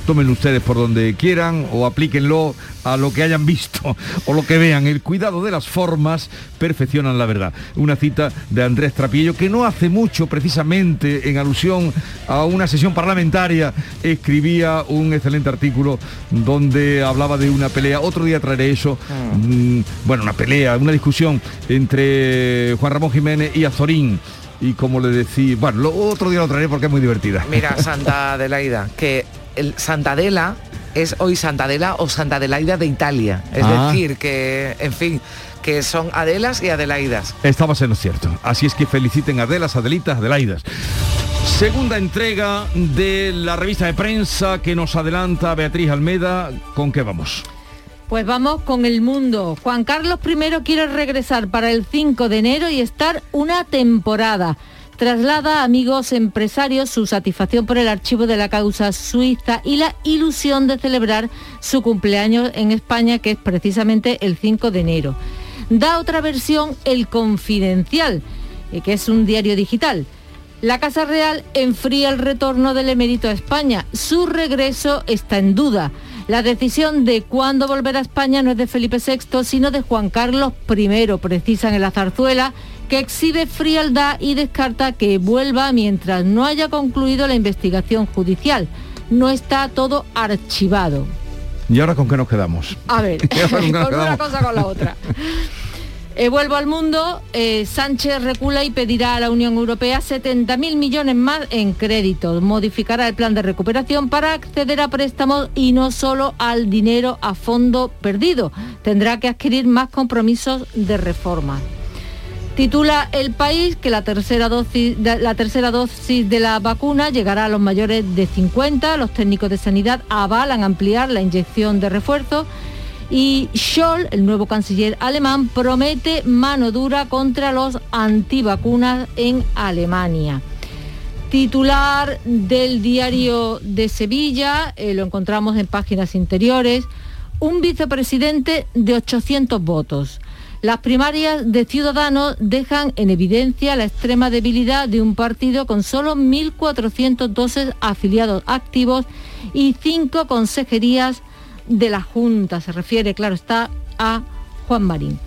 Tómenlo ustedes por donde quieran o aplíquenlo a lo que hayan visto o lo que vean. El cuidado de las formas perfeccionan la verdad. Una cita de Andrés Trapillo que no hace mucho, precisamente en alusión a una sesión parlamentaria, escribía un excelente artículo donde hablaba de una pelea. Otro día traeré eso. Mm, bueno, una pelea, una discusión entre Juan Ramón Jiménez y Azorín. Y como le decía, bueno, lo, otro día lo traeré porque es muy divertida. Mira, Santa Adelaida, que el Santa Adela es hoy Santa Adela o Santa Adelaida de Italia. Es Ah. decir, que, en fin, que son Adelas y Adelaidas. Estabas en lo cierto. Así es que feliciten a Adelas, Adelitas, Adelaidas. Segunda entrega de la revista de prensa que nos adelanta Beatriz Almeda. ¿Con qué vamos? Pues vamos con el mundo. Juan Carlos I quiere regresar para el 5 de enero y estar una temporada. Traslada a amigos empresarios su satisfacción por el archivo de la causa suiza y la ilusión de celebrar su cumpleaños en España, que es precisamente el 5 de enero. Da otra versión, El Confidencial, eh, que es un diario digital. La Casa Real enfría el retorno del emérito a España. Su regreso está en duda. La decisión de cuándo volver a España no es de Felipe VI, sino de Juan Carlos I, precisan en la zarzuela, que exhibe frialdad y descarta que vuelva mientras no haya concluido la investigación judicial. No está todo archivado. ¿Y ahora con qué nos quedamos? A ver, ¿Y ahora con una cosa con la otra. Eh, vuelvo al mundo, eh, Sánchez recula y pedirá a la Unión Europea 70.000 millones más en créditos. Modificará el plan de recuperación para acceder a préstamos y no solo al dinero a fondo perdido. Tendrá que adquirir más compromisos de reforma. Titula El País que la tercera, dosis, la tercera dosis de la vacuna llegará a los mayores de 50. Los técnicos de sanidad avalan ampliar la inyección de refuerzo. Y Scholl, el nuevo canciller alemán, promete mano dura contra los antivacunas en Alemania. Titular del diario de Sevilla, eh, lo encontramos en páginas interiores, un vicepresidente de 800 votos. Las primarias de Ciudadanos dejan en evidencia la extrema debilidad de un partido con solo 1.412 afiliados activos y cinco consejerías de la Junta. Se refiere, claro está, a Juan Marín.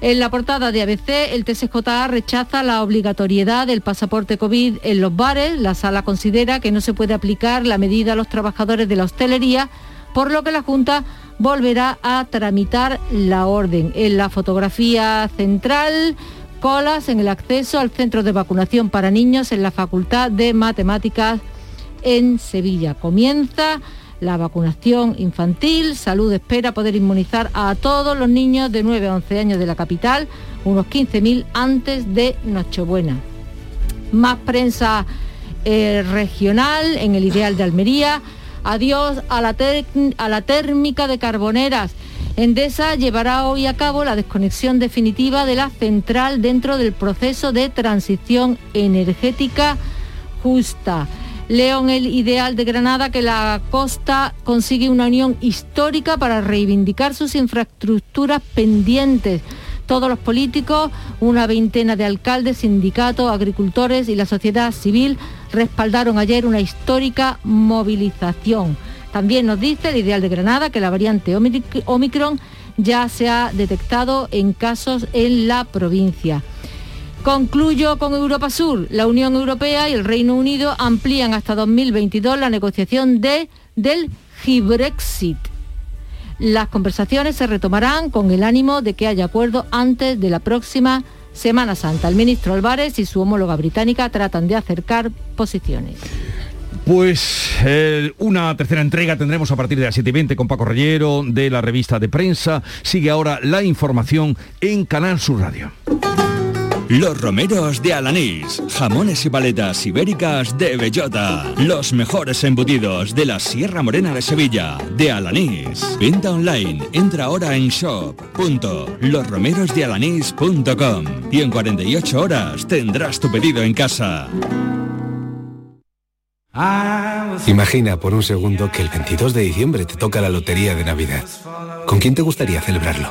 En la portada de ABC, el TSJA rechaza la obligatoriedad del pasaporte COVID en los bares. La sala considera que no se puede aplicar la medida a los trabajadores de la hostelería, por lo que la Junta volverá a tramitar la orden. En la fotografía central, colas en el acceso al centro de vacunación para niños en la Facultad de Matemáticas en Sevilla. Comienza la vacunación infantil. Salud espera poder inmunizar a todos los niños de 9 a 11 años de la capital, unos 15.000 antes de Nochebuena. Más prensa eh, regional en el ideal de Almería. Adiós a la, a la térmica de Carboneras. Endesa llevará hoy a cabo la desconexión definitiva de la central dentro del proceso de transición energética justa. Leo en el ideal de Granada que la costa consigue una unión histórica para reivindicar sus infraestructuras pendientes. Todos los políticos, una veintena de alcaldes, sindicatos, agricultores y la sociedad civil respaldaron ayer una histórica movilización. También nos dice el Ideal de Granada que la variante Omicron ya se ha detectado en casos en la provincia. Concluyo con Europa Sur. La Unión Europea y el Reino Unido amplían hasta 2022 la negociación de, del Gibrexit. Las conversaciones se retomarán con el ánimo de que haya acuerdo antes de la próxima Semana Santa. El ministro Álvarez y su homóloga británica tratan de acercar posiciones. Pues una tercera entrega tendremos a partir de las 7 y 20 con Paco Reyero de la revista de prensa. Sigue ahora la información en Canal Sur Radio. Los romeros de Alanís, jamones y paletas ibéricas de bellota, los mejores embutidos de la Sierra Morena de Sevilla, de Alanís. Venta online, entra ahora en shop.losromerosdealanís.com y en 48 horas tendrás tu pedido en casa. Imagina por un segundo que el 22 de diciembre te toca la lotería de Navidad. ¿Con quién te gustaría celebrarlo?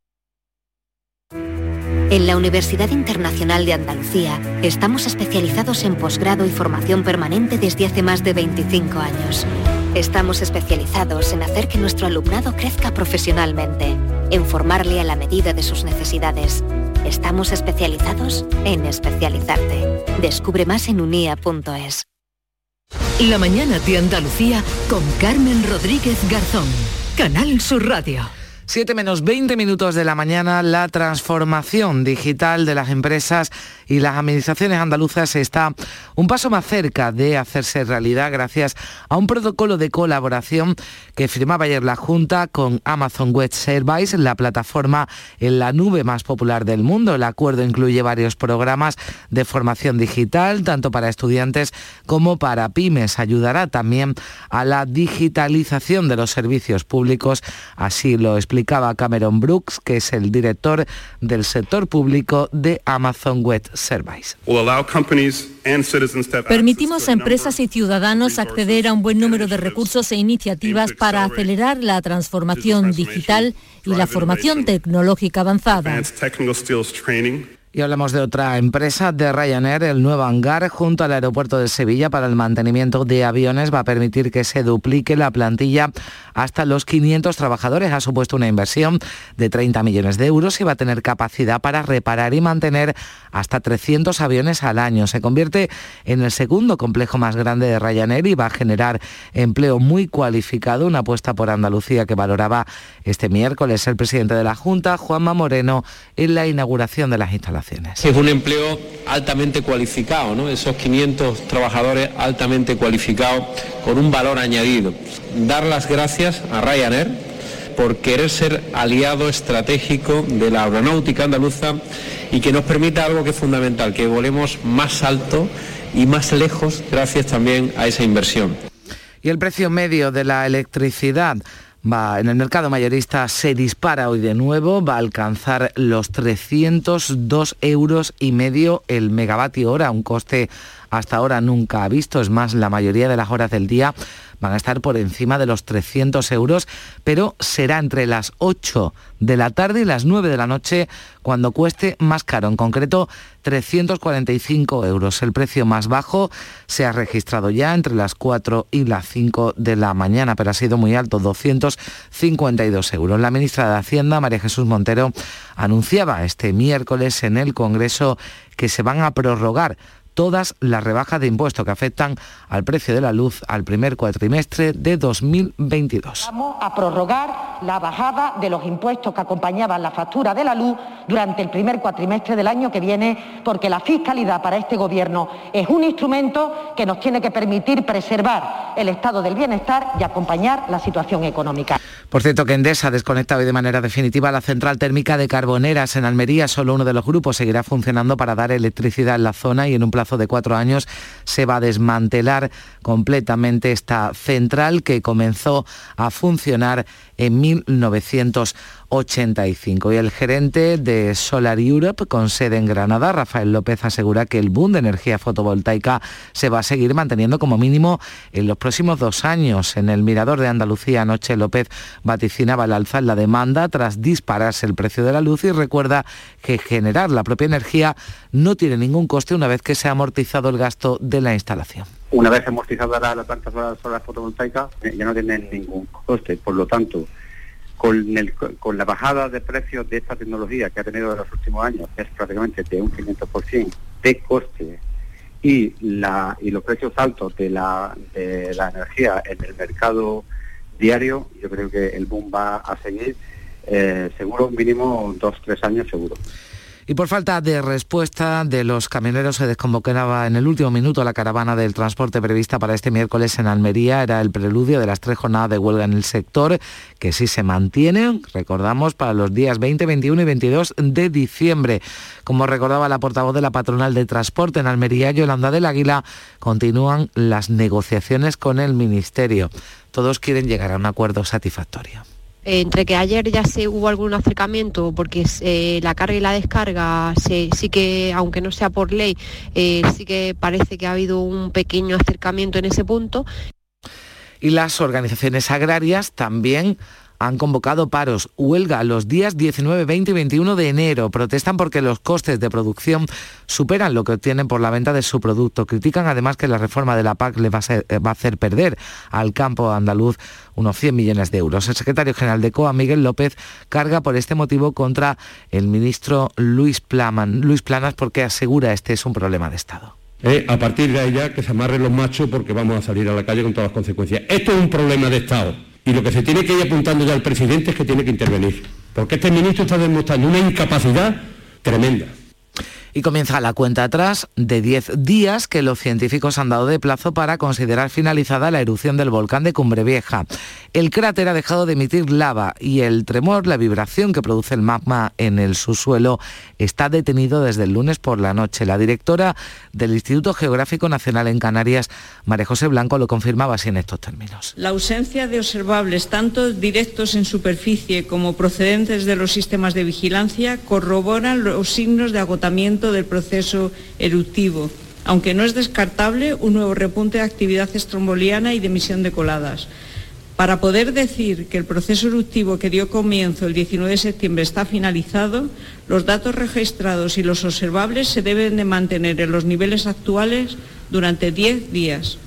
En la Universidad Internacional de Andalucía estamos especializados en posgrado y formación permanente desde hace más de 25 años. Estamos especializados en hacer que nuestro alumnado crezca profesionalmente, en formarle a la medida de sus necesidades. Estamos especializados en especializarte. Descubre más en unia.es. La mañana de Andalucía con Carmen Rodríguez Garzón. Canal Sur Radio. 7 menos 20 minutos de la mañana, la transformación digital de las empresas y las administraciones andaluzas está un paso más cerca de hacerse realidad gracias a un protocolo de colaboración que firmaba ayer la Junta con Amazon Web Service, la plataforma en la nube más popular del mundo. El acuerdo incluye varios programas de formación digital, tanto para estudiantes como para pymes. Ayudará también a la digitalización de los servicios públicos, así lo explica Cameron Brooks, que es el director del sector público de Amazon Web Service. Permitimos a empresas y ciudadanos acceder a un buen número de recursos e iniciativas para acelerar la transformación digital y la formación tecnológica avanzada. Y hablamos de otra empresa, de Ryanair. El nuevo hangar junto al aeropuerto de Sevilla para el mantenimiento de aviones va a permitir que se duplique la plantilla hasta los 500 trabajadores. Ha supuesto una inversión de 30 millones de euros y va a tener capacidad para reparar y mantener hasta 300 aviones al año. Se convierte en el segundo complejo más grande de Ryanair y va a generar empleo muy cualificado, una apuesta por Andalucía que valoraba este miércoles el presidente de la Junta, Juanma Moreno, en la inauguración de las instalaciones. Es un empleo altamente cualificado, ¿no? esos 500 trabajadores altamente cualificados con un valor añadido. Dar las gracias a Ryanair por querer ser aliado estratégico de la aeronáutica andaluza y que nos permita algo que es fundamental, que volemos más alto y más lejos gracias también a esa inversión. Y el precio medio de la electricidad va en el mercado mayorista se dispara hoy de nuevo, va a alcanzar los 302 euros y medio el megavatio hora, un coste hasta ahora nunca visto, es más, la mayoría de las horas del día van a estar por encima de los 300 euros, pero será entre las 8 de la tarde y las 9 de la noche cuando cueste más caro, en concreto 345 euros. El precio más bajo se ha registrado ya entre las 4 y las 5 de la mañana, pero ha sido muy alto, 252 euros. La ministra de Hacienda, María Jesús Montero, anunciaba este miércoles en el Congreso que se van a prorrogar todas las rebajas de impuestos que afectan al precio de la luz al primer cuatrimestre de 2022. Vamos a prorrogar la bajada de los impuestos que acompañaban la factura de la luz durante el primer cuatrimestre del año que viene, porque la fiscalidad para este Gobierno es un instrumento que nos tiene que permitir preservar el estado del bienestar y acompañar la situación económica. Por cierto, que Endesa ha desconectado hoy de manera definitiva la central térmica de Carboneras en Almería. Solo uno de los grupos seguirá funcionando para dar electricidad en la zona y en un plazo de cuatro años se va a desmantelar completamente esta central que comenzó a funcionar en 1900. 85. Y el gerente de Solar Europe, con sede en Granada, Rafael López, asegura que el boom de energía fotovoltaica se va a seguir manteniendo como mínimo en los próximos dos años. En el Mirador de Andalucía anoche López vaticinaba el alza en la demanda tras dispararse el precio de la luz y recuerda que generar la propia energía no tiene ningún coste una vez que se ha amortizado el gasto de la instalación. Una vez amortizada la, la planta solar fotovoltaica eh, ya no tiene ningún coste, por lo tanto con, el, con la bajada de precios de esta tecnología que ha tenido en los últimos años, es prácticamente de un 500% de coste, y, la, y los precios altos de la, de la energía en el mercado diario, yo creo que el boom va a seguir eh, seguro mínimo dos, tres años seguro. Y por falta de respuesta de los camioneros se desconvocaba en el último minuto la caravana del transporte prevista para este miércoles en Almería. Era el preludio de las tres jornadas de huelga en el sector que sí se mantienen, recordamos, para los días 20, 21 y 22 de diciembre. Como recordaba la portavoz de la patronal de transporte en Almería, Yolanda del Águila, continúan las negociaciones con el Ministerio. Todos quieren llegar a un acuerdo satisfactorio entre que ayer ya se hubo algún acercamiento porque eh, la carga y la descarga sí que aunque no sea por ley eh, sí que parece que ha habido un pequeño acercamiento en ese punto. Y las organizaciones agrarias también han convocado paros, huelga los días 19, 20 y 21 de enero. Protestan porque los costes de producción superan lo que obtienen por la venta de su producto. Critican además que la reforma de la PAC le va a, hacer perder al campo andaluz unos 100 millones de euros. El secretario general de COA, Miguel López, carga por este motivo contra el ministro Luis, Plaman, Luis Planas porque asegura este es un problema de Estado. a partir de ahí ya que se amarren los machos porque vamos a salir a la calle con todas las consecuencias. Esto es un problema de Estado y lo que se tiene que ir apuntando ya al presidente es que tiene que intervenir, porque este ministro está demostrando una incapacidad tremenda. Y comienza la cuenta atrás de 10 días que los científicos han dado de plazo para considerar finalizada la erupción del volcán de Cumbre Vieja. El cráter ha dejado de emitir lava y el tremor, la vibración que produce el magma en el subsuelo, está detenido desde el lunes por la noche. La directora del Instituto Geográfico Nacional en Canarias, María José Blanco, lo confirmaba así en estos términos. La ausencia de observables, tanto directos en superficie como procedentes de los sistemas de vigilancia, corroboran los signos de agotamiento del proceso eruptivo, aunque no es descartable un nuevo repunte de actividad estromboliana y de emisión de coladas. Para poder decir que el proceso eruptivo que dio comienzo el 19 de septiembre está finalizado, los datos registrados y los observables se deben de mantener en los niveles actuales durante 10 días.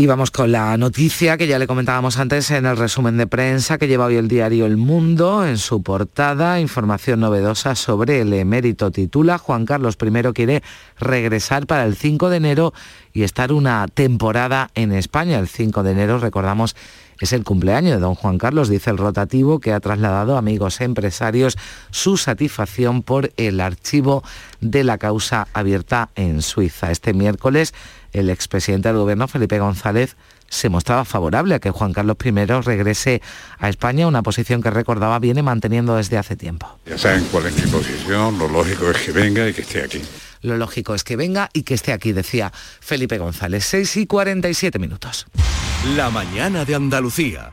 Y vamos con la noticia que ya le comentábamos antes en el resumen de prensa que lleva hoy el diario El Mundo en su portada. Información novedosa sobre el emérito titula Juan Carlos I quiere regresar para el 5 de enero y estar una temporada en España. El 5 de enero, recordamos, es el cumpleaños de don Juan Carlos, dice el rotativo, que ha trasladado a amigos empresarios su satisfacción por el archivo de la causa abierta en Suiza. Este miércoles el expresidente del gobierno, Felipe González, se mostraba favorable a que Juan Carlos I regrese a España, una posición que recordaba viene manteniendo desde hace tiempo. Ya saben cuál es mi posición, lo lógico es que venga y que esté aquí. Lo lógico es que venga y que esté aquí, decía Felipe González. 6 y 47 minutos. La mañana de Andalucía.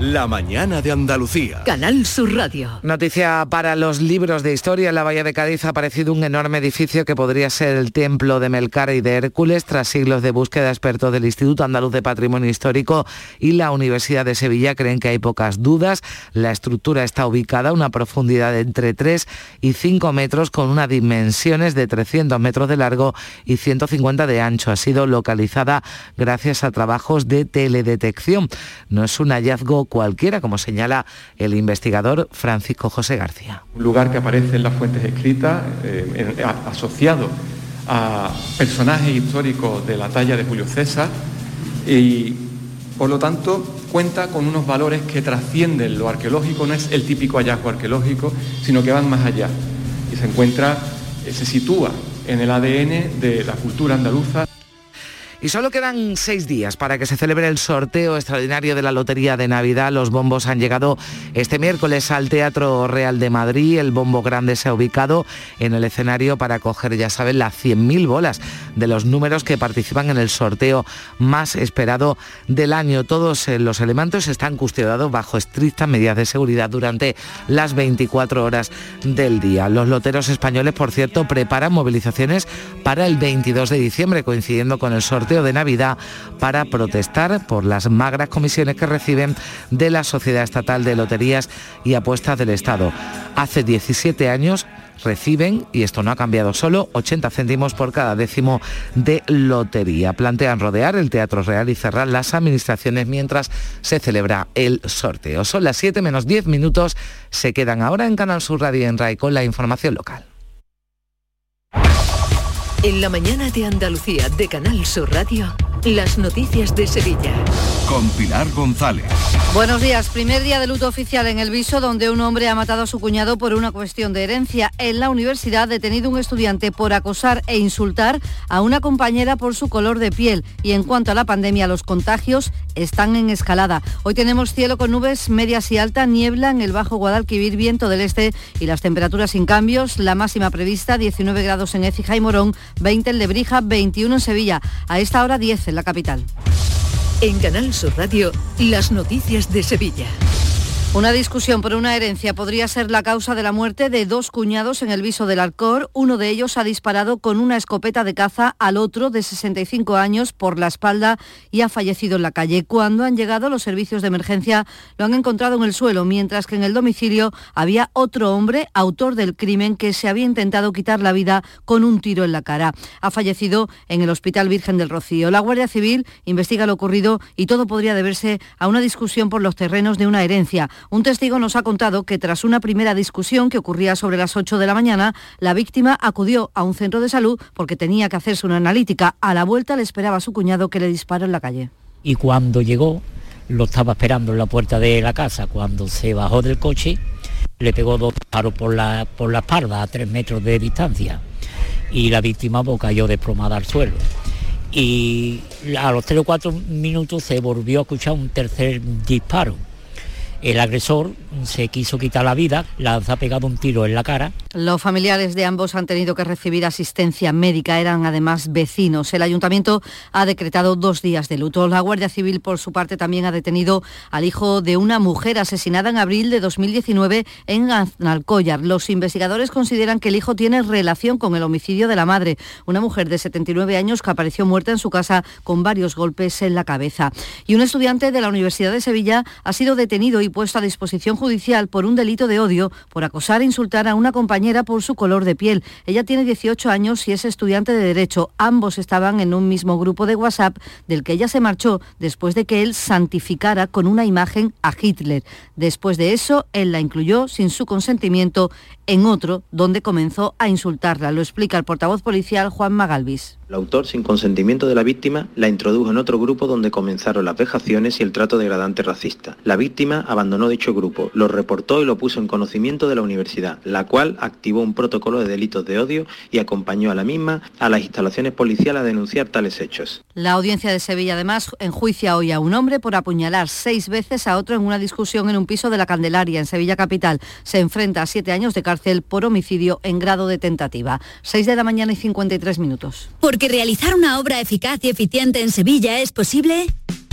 La mañana de Andalucía. Canal Sur Radio. Noticia para los libros de historia. En la Bahía de Cádiz ha aparecido un enorme edificio que podría ser el templo de Melcar y de Hércules tras siglos de búsqueda. Expertos del Instituto Andaluz de Patrimonio Histórico y la Universidad de Sevilla creen que hay pocas dudas. La estructura está ubicada a una profundidad de entre 3 y 5 metros con unas dimensiones de 300 metros de largo y 150 de ancho. Ha sido localizada gracias a trabajos de teledetección. No es un hallazgo cualquiera, como señala el investigador Francisco José García. Un lugar que aparece en las fuentes escritas, eh, asociado a personajes históricos de la talla de Julio César y por lo tanto cuenta con unos valores que trascienden lo arqueológico, no es el típico hallazgo arqueológico, sino que van más allá y se encuentra, eh, se sitúa en el ADN de la cultura andaluza. Y solo quedan seis días para que se celebre el sorteo extraordinario de la Lotería de Navidad. Los bombos han llegado este miércoles al Teatro Real de Madrid. El bombo grande se ha ubicado en el escenario para coger, ya saben, las 100.000 bolas de los números que participan en el sorteo más esperado del año. Todos eh, los elementos están custodiados bajo estrictas medidas de seguridad durante las 24 horas del día. Los loteros españoles, por cierto, preparan movilizaciones para el 22 de diciembre, coincidiendo con el sorteo de Navidad para protestar por las magras comisiones que reciben de la Sociedad Estatal de Loterías y Apuestas del Estado. Hace 17 años reciben, y esto no ha cambiado solo, 80 céntimos por cada décimo de lotería. Plantean rodear el Teatro Real y cerrar las administraciones mientras se celebra el sorteo. Son las 7 menos 10 minutos, se quedan ahora en Canal Sur Radio en RAI con la información local. En la mañana de Andalucía de Canal Sur Radio, las noticias de Sevilla. Con Pilar González. Buenos días. Primer día de luto oficial en el Viso, donde un hombre ha matado a su cuñado por una cuestión de herencia. En la universidad, detenido un estudiante por acosar e insultar a una compañera por su color de piel. Y en cuanto a la pandemia, los contagios están en escalada. Hoy tenemos cielo con nubes medias y alta, niebla en el Bajo Guadalquivir, viento del este y las temperaturas sin cambios. La máxima prevista, 19 grados en Écija y Morón, 20 en Lebrija, 21 en Sevilla. A esta hora 10 en la capital. En Canal Sur Radio, las noticias de Sevilla. Una discusión por una herencia podría ser la causa de la muerte de dos cuñados en el viso del Alcor. Uno de ellos ha disparado con una escopeta de caza al otro de 65 años por la espalda y ha fallecido en la calle. Cuando han llegado los servicios de emergencia lo han encontrado en el suelo, mientras que en el domicilio había otro hombre, autor del crimen, que se había intentado quitar la vida con un tiro en la cara. Ha fallecido en el Hospital Virgen del Rocío. La Guardia Civil investiga lo ocurrido y todo podría deberse a una discusión por los terrenos de una herencia. Un testigo nos ha contado que tras una primera discusión que ocurría sobre las 8 de la mañana, la víctima acudió a un centro de salud porque tenía que hacerse una analítica. A la vuelta le esperaba a su cuñado que le disparó en la calle. Y cuando llegó, lo estaba esperando en la puerta de la casa. Cuando se bajó del coche, le pegó dos disparos por la, por la espalda a tres metros de distancia. Y la víctima pues, cayó desplomada al suelo y a los tres o cuatro minutos se volvió a escuchar un tercer disparo el agresor se quiso quitar la vida, la ha pegado un tiro en la cara. Los familiares de ambos han tenido que recibir asistencia médica, eran además vecinos. El ayuntamiento ha decretado dos días de luto. La Guardia Civil, por su parte, también ha detenido al hijo de una mujer asesinada en abril de 2019 en Alcollar. Los investigadores consideran que el hijo tiene relación con el homicidio de la madre, una mujer de 79 años que apareció muerta en su casa con varios golpes en la cabeza. Y un estudiante de la Universidad de Sevilla ha sido detenido y puesto a disposición judicial por un delito de odio por acosar e insultar a una compañera por su color de piel. Ella tiene 18 años y es estudiante de Derecho. Ambos estaban en un mismo grupo de WhatsApp del que ella se marchó después de que él santificara con una imagen a Hitler. Después de eso, él la incluyó sin su consentimiento en otro donde comenzó a insultarla. Lo explica el portavoz policial Juan Magalvis. El autor, sin consentimiento de la víctima, la introdujo en otro grupo donde comenzaron las vejaciones y el trato degradante racista. La víctima abandonó dicho grupo, lo reportó y lo puso en conocimiento de la universidad, la cual activó un protocolo de delitos de odio y acompañó a la misma a las instalaciones policiales a denunciar tales hechos. La audiencia de Sevilla además enjuicia hoy a un hombre por apuñalar seis veces a otro en una discusión en un piso de la Candelaria, en Sevilla Capital. Se enfrenta a siete años de cárcel por homicidio en grado de tentativa. 6 de la mañana y 53 minutos. Porque realizar una obra eficaz y eficiente en Sevilla es posible.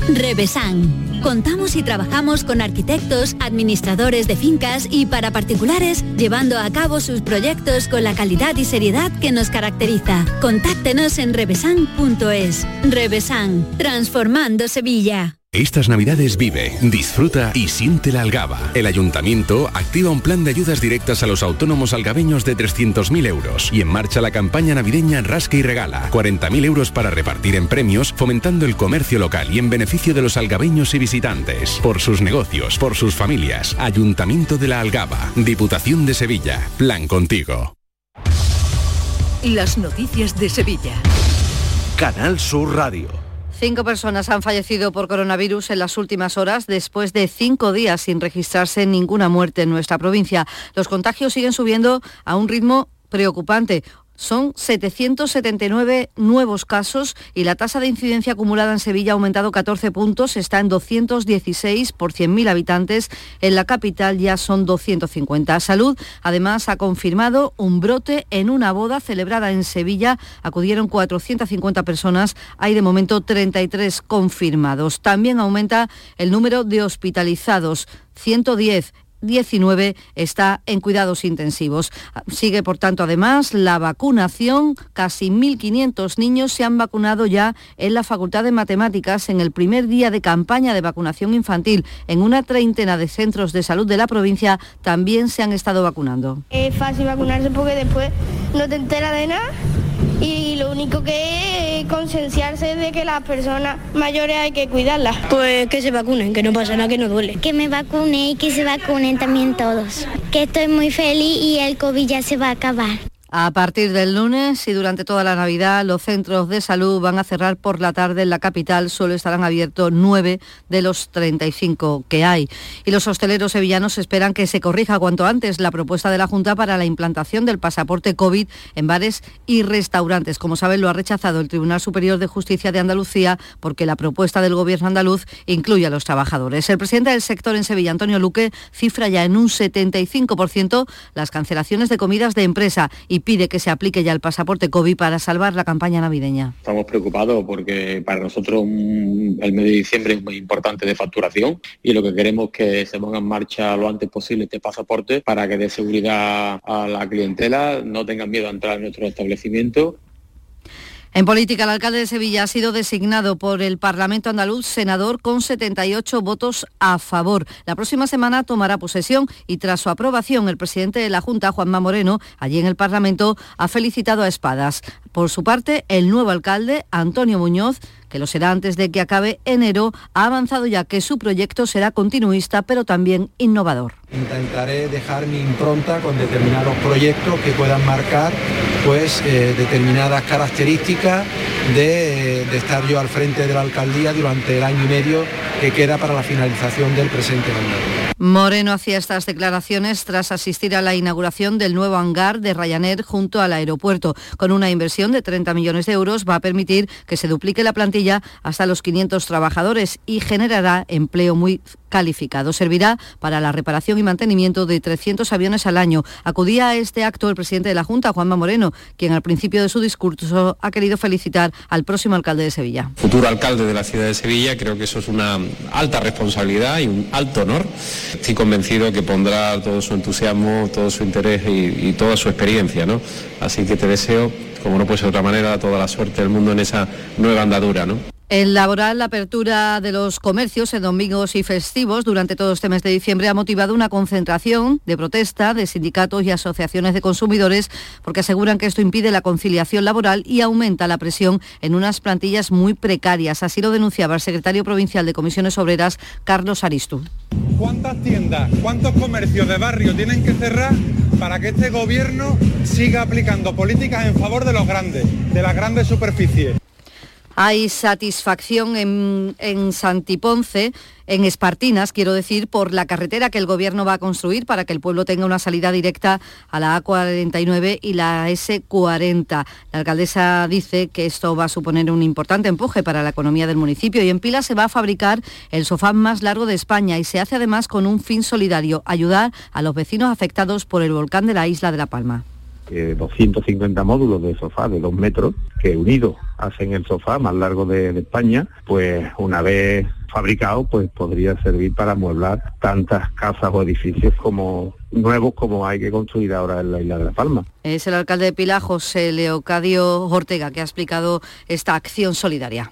Revesan. Contamos y trabajamos con arquitectos, administradores de fincas y para particulares, llevando a cabo sus proyectos con la calidad y seriedad que nos caracteriza. Contáctenos en revesan.es. Revesan, transformando Sevilla. Estas navidades vive, disfruta y siente la algaba. El ayuntamiento activa un plan de ayudas directas a los autónomos algabeños de 300.000 euros y en marcha la campaña navideña Rasca y Regala. 40.000 euros para repartir en premios, fomentando el comercio local y en beneficio de los algabeños y visitantes. Por sus negocios, por sus familias. Ayuntamiento de la Algaba. Diputación de Sevilla. Plan contigo. Las noticias de Sevilla. Canal Sur Radio. Cinco personas han fallecido por coronavirus en las últimas horas después de cinco días sin registrarse ninguna muerte en nuestra provincia. Los contagios siguen subiendo a un ritmo preocupante. Son 779 nuevos casos y la tasa de incidencia acumulada en Sevilla ha aumentado 14 puntos, está en 216 por 100.000 habitantes. En la capital ya son 250. Salud además ha confirmado un brote en una boda celebrada en Sevilla. Acudieron 450 personas. Hay de momento 33 confirmados. También aumenta el número de hospitalizados. 110 19 está en cuidados intensivos. Sigue, por tanto, además la vacunación. Casi 1.500 niños se han vacunado ya en la Facultad de Matemáticas en el primer día de campaña de vacunación infantil. En una treintena de centros de salud de la provincia también se han estado vacunando. Es fácil vacunarse porque después no te entera de nada y lo único que es concienciarse de que las personas mayores hay que cuidarlas. Pues que se vacunen, que no pasa nada, que no duele. Que me vacune y que se vacunen también todos. Que estoy muy feliz y el COVID ya se va a acabar. A partir del lunes y durante toda la Navidad, los centros de salud van a cerrar por la tarde en la capital. Solo estarán abiertos nueve de los 35 que hay. Y los hosteleros sevillanos esperan que se corrija cuanto antes la propuesta de la Junta para la implantación del pasaporte COVID en bares y restaurantes. Como saben, lo ha rechazado el Tribunal Superior de Justicia de Andalucía porque la propuesta del Gobierno andaluz incluye a los trabajadores. El presidente del sector en Sevilla, Antonio Luque, cifra ya en un 75% las cancelaciones de comidas de empresa y pide que se aplique ya el pasaporte COVID para salvar la campaña navideña. Estamos preocupados porque para nosotros el mes de diciembre es muy importante de facturación y lo que queremos es que se ponga en marcha lo antes posible este pasaporte para que dé seguridad a la clientela, no tengan miedo a entrar en nuestro establecimiento en política, el alcalde de Sevilla ha sido designado por el Parlamento andaluz senador con 78 votos a favor. La próxima semana tomará posesión y tras su aprobación, el presidente de la Junta, Juanma Moreno, allí en el Parlamento, ha felicitado a Espadas. Por su parte, el nuevo alcalde, Antonio Muñoz, que lo será antes de que acabe enero, ha avanzado ya que su proyecto será continuista, pero también innovador. Intentaré dejar mi impronta con determinados proyectos que puedan marcar pues, eh, determinadas características de, de, estar yo al frente de la alcaldía durante el año y medio que queda para la finalización del presente mandato. Moreno hacía estas declaraciones tras asistir a la inauguración del nuevo hangar de Ryanair junto al aeropuerto. Con una inversión de 30 millones de euros va a permitir que se duplique la plantilla hasta los 500 trabajadores y generará empleo muy calificado. Servirá para la reparación y mantenimiento de 300 aviones al año. Acudía a este acto el presidente de la Junta, Juanma Moreno, quien al principio de su discurso ha querido felicitar al próximo alcalde de Sevilla. Futuro alcalde de la ciudad de Sevilla, creo que eso es una alta responsabilidad y un alto honor. Estoy convencido que pondrá todo su entusiasmo, todo su interés y, toda su experiencia. ¿no? Así que te deseo como no puede ser de otra manera, toda la suerte del mundo en esa nueva andadura. ¿no? En laboral, la apertura de los comercios en domingos y festivos durante todo este mes de diciembre ha motivado una concentración de protesta de sindicatos y asociaciones de consumidores porque aseguran que esto impide la conciliación laboral y aumenta la presión en unas plantillas muy precarias. Así lo denunciaba el secretario provincial de Comisiones Obreras, Carlos Aristu. ¿Cuántas tiendas, cuántos comercios de barrio tienen que cerrar para que este gobierno siga aplicando políticas en favor de los grandes, de las grandes superficies? Hay satisfacción en, en Santiponce en Espartinas, quiero decir, por la carretera que el Gobierno va a construir para que el pueblo tenga una salida directa a la A49 y la S40. La alcaldesa dice que esto va a suponer un importante empuje para la economía del municipio y en Pila se va a fabricar el sofá más largo de España y se hace además con un fin solidario, ayudar a los vecinos afectados por el volcán de la isla de La Palma. 250 módulos de sofá de dos metros que unidos hacen el sofá más largo de, de España, pues una vez fabricado, pues podría servir para amueblar tantas casas o edificios como nuevos como hay que construir ahora en la isla de La Palma. Es el alcalde de Pila, José Leocadio Ortega, que ha explicado esta acción solidaria.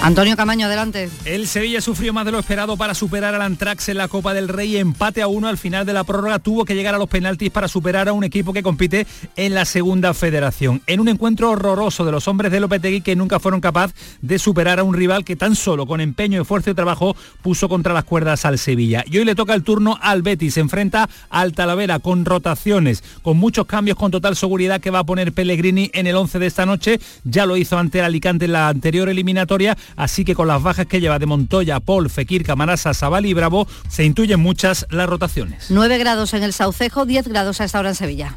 Antonio Camaño, adelante. El Sevilla sufrió más de lo esperado para superar al Antrax en la Copa del Rey. Empate a uno al final de la prórroga. Tuvo que llegar a los penaltis para superar a un equipo que compite en la segunda federación. En un encuentro horroroso de los hombres de Lopetegui que nunca fueron capaces de superar a un rival que tan solo con empeño, esfuerzo y trabajo puso contra las cuerdas al Sevilla. Y hoy le toca el turno al Betis. Se enfrenta al Talavera con rotaciones, con muchos cambios con total seguridad que va a poner Pellegrini en el 11 de esta noche. Ya lo hizo ante el Alicante en la anterior eliminatoria así que con las bajas que lleva de Montoya, Paul, Fekir, Camarasa, Sabal y Bravo, se intuyen muchas las rotaciones. 9 grados en el Saucejo, 10 grados a esta hora en Sevilla.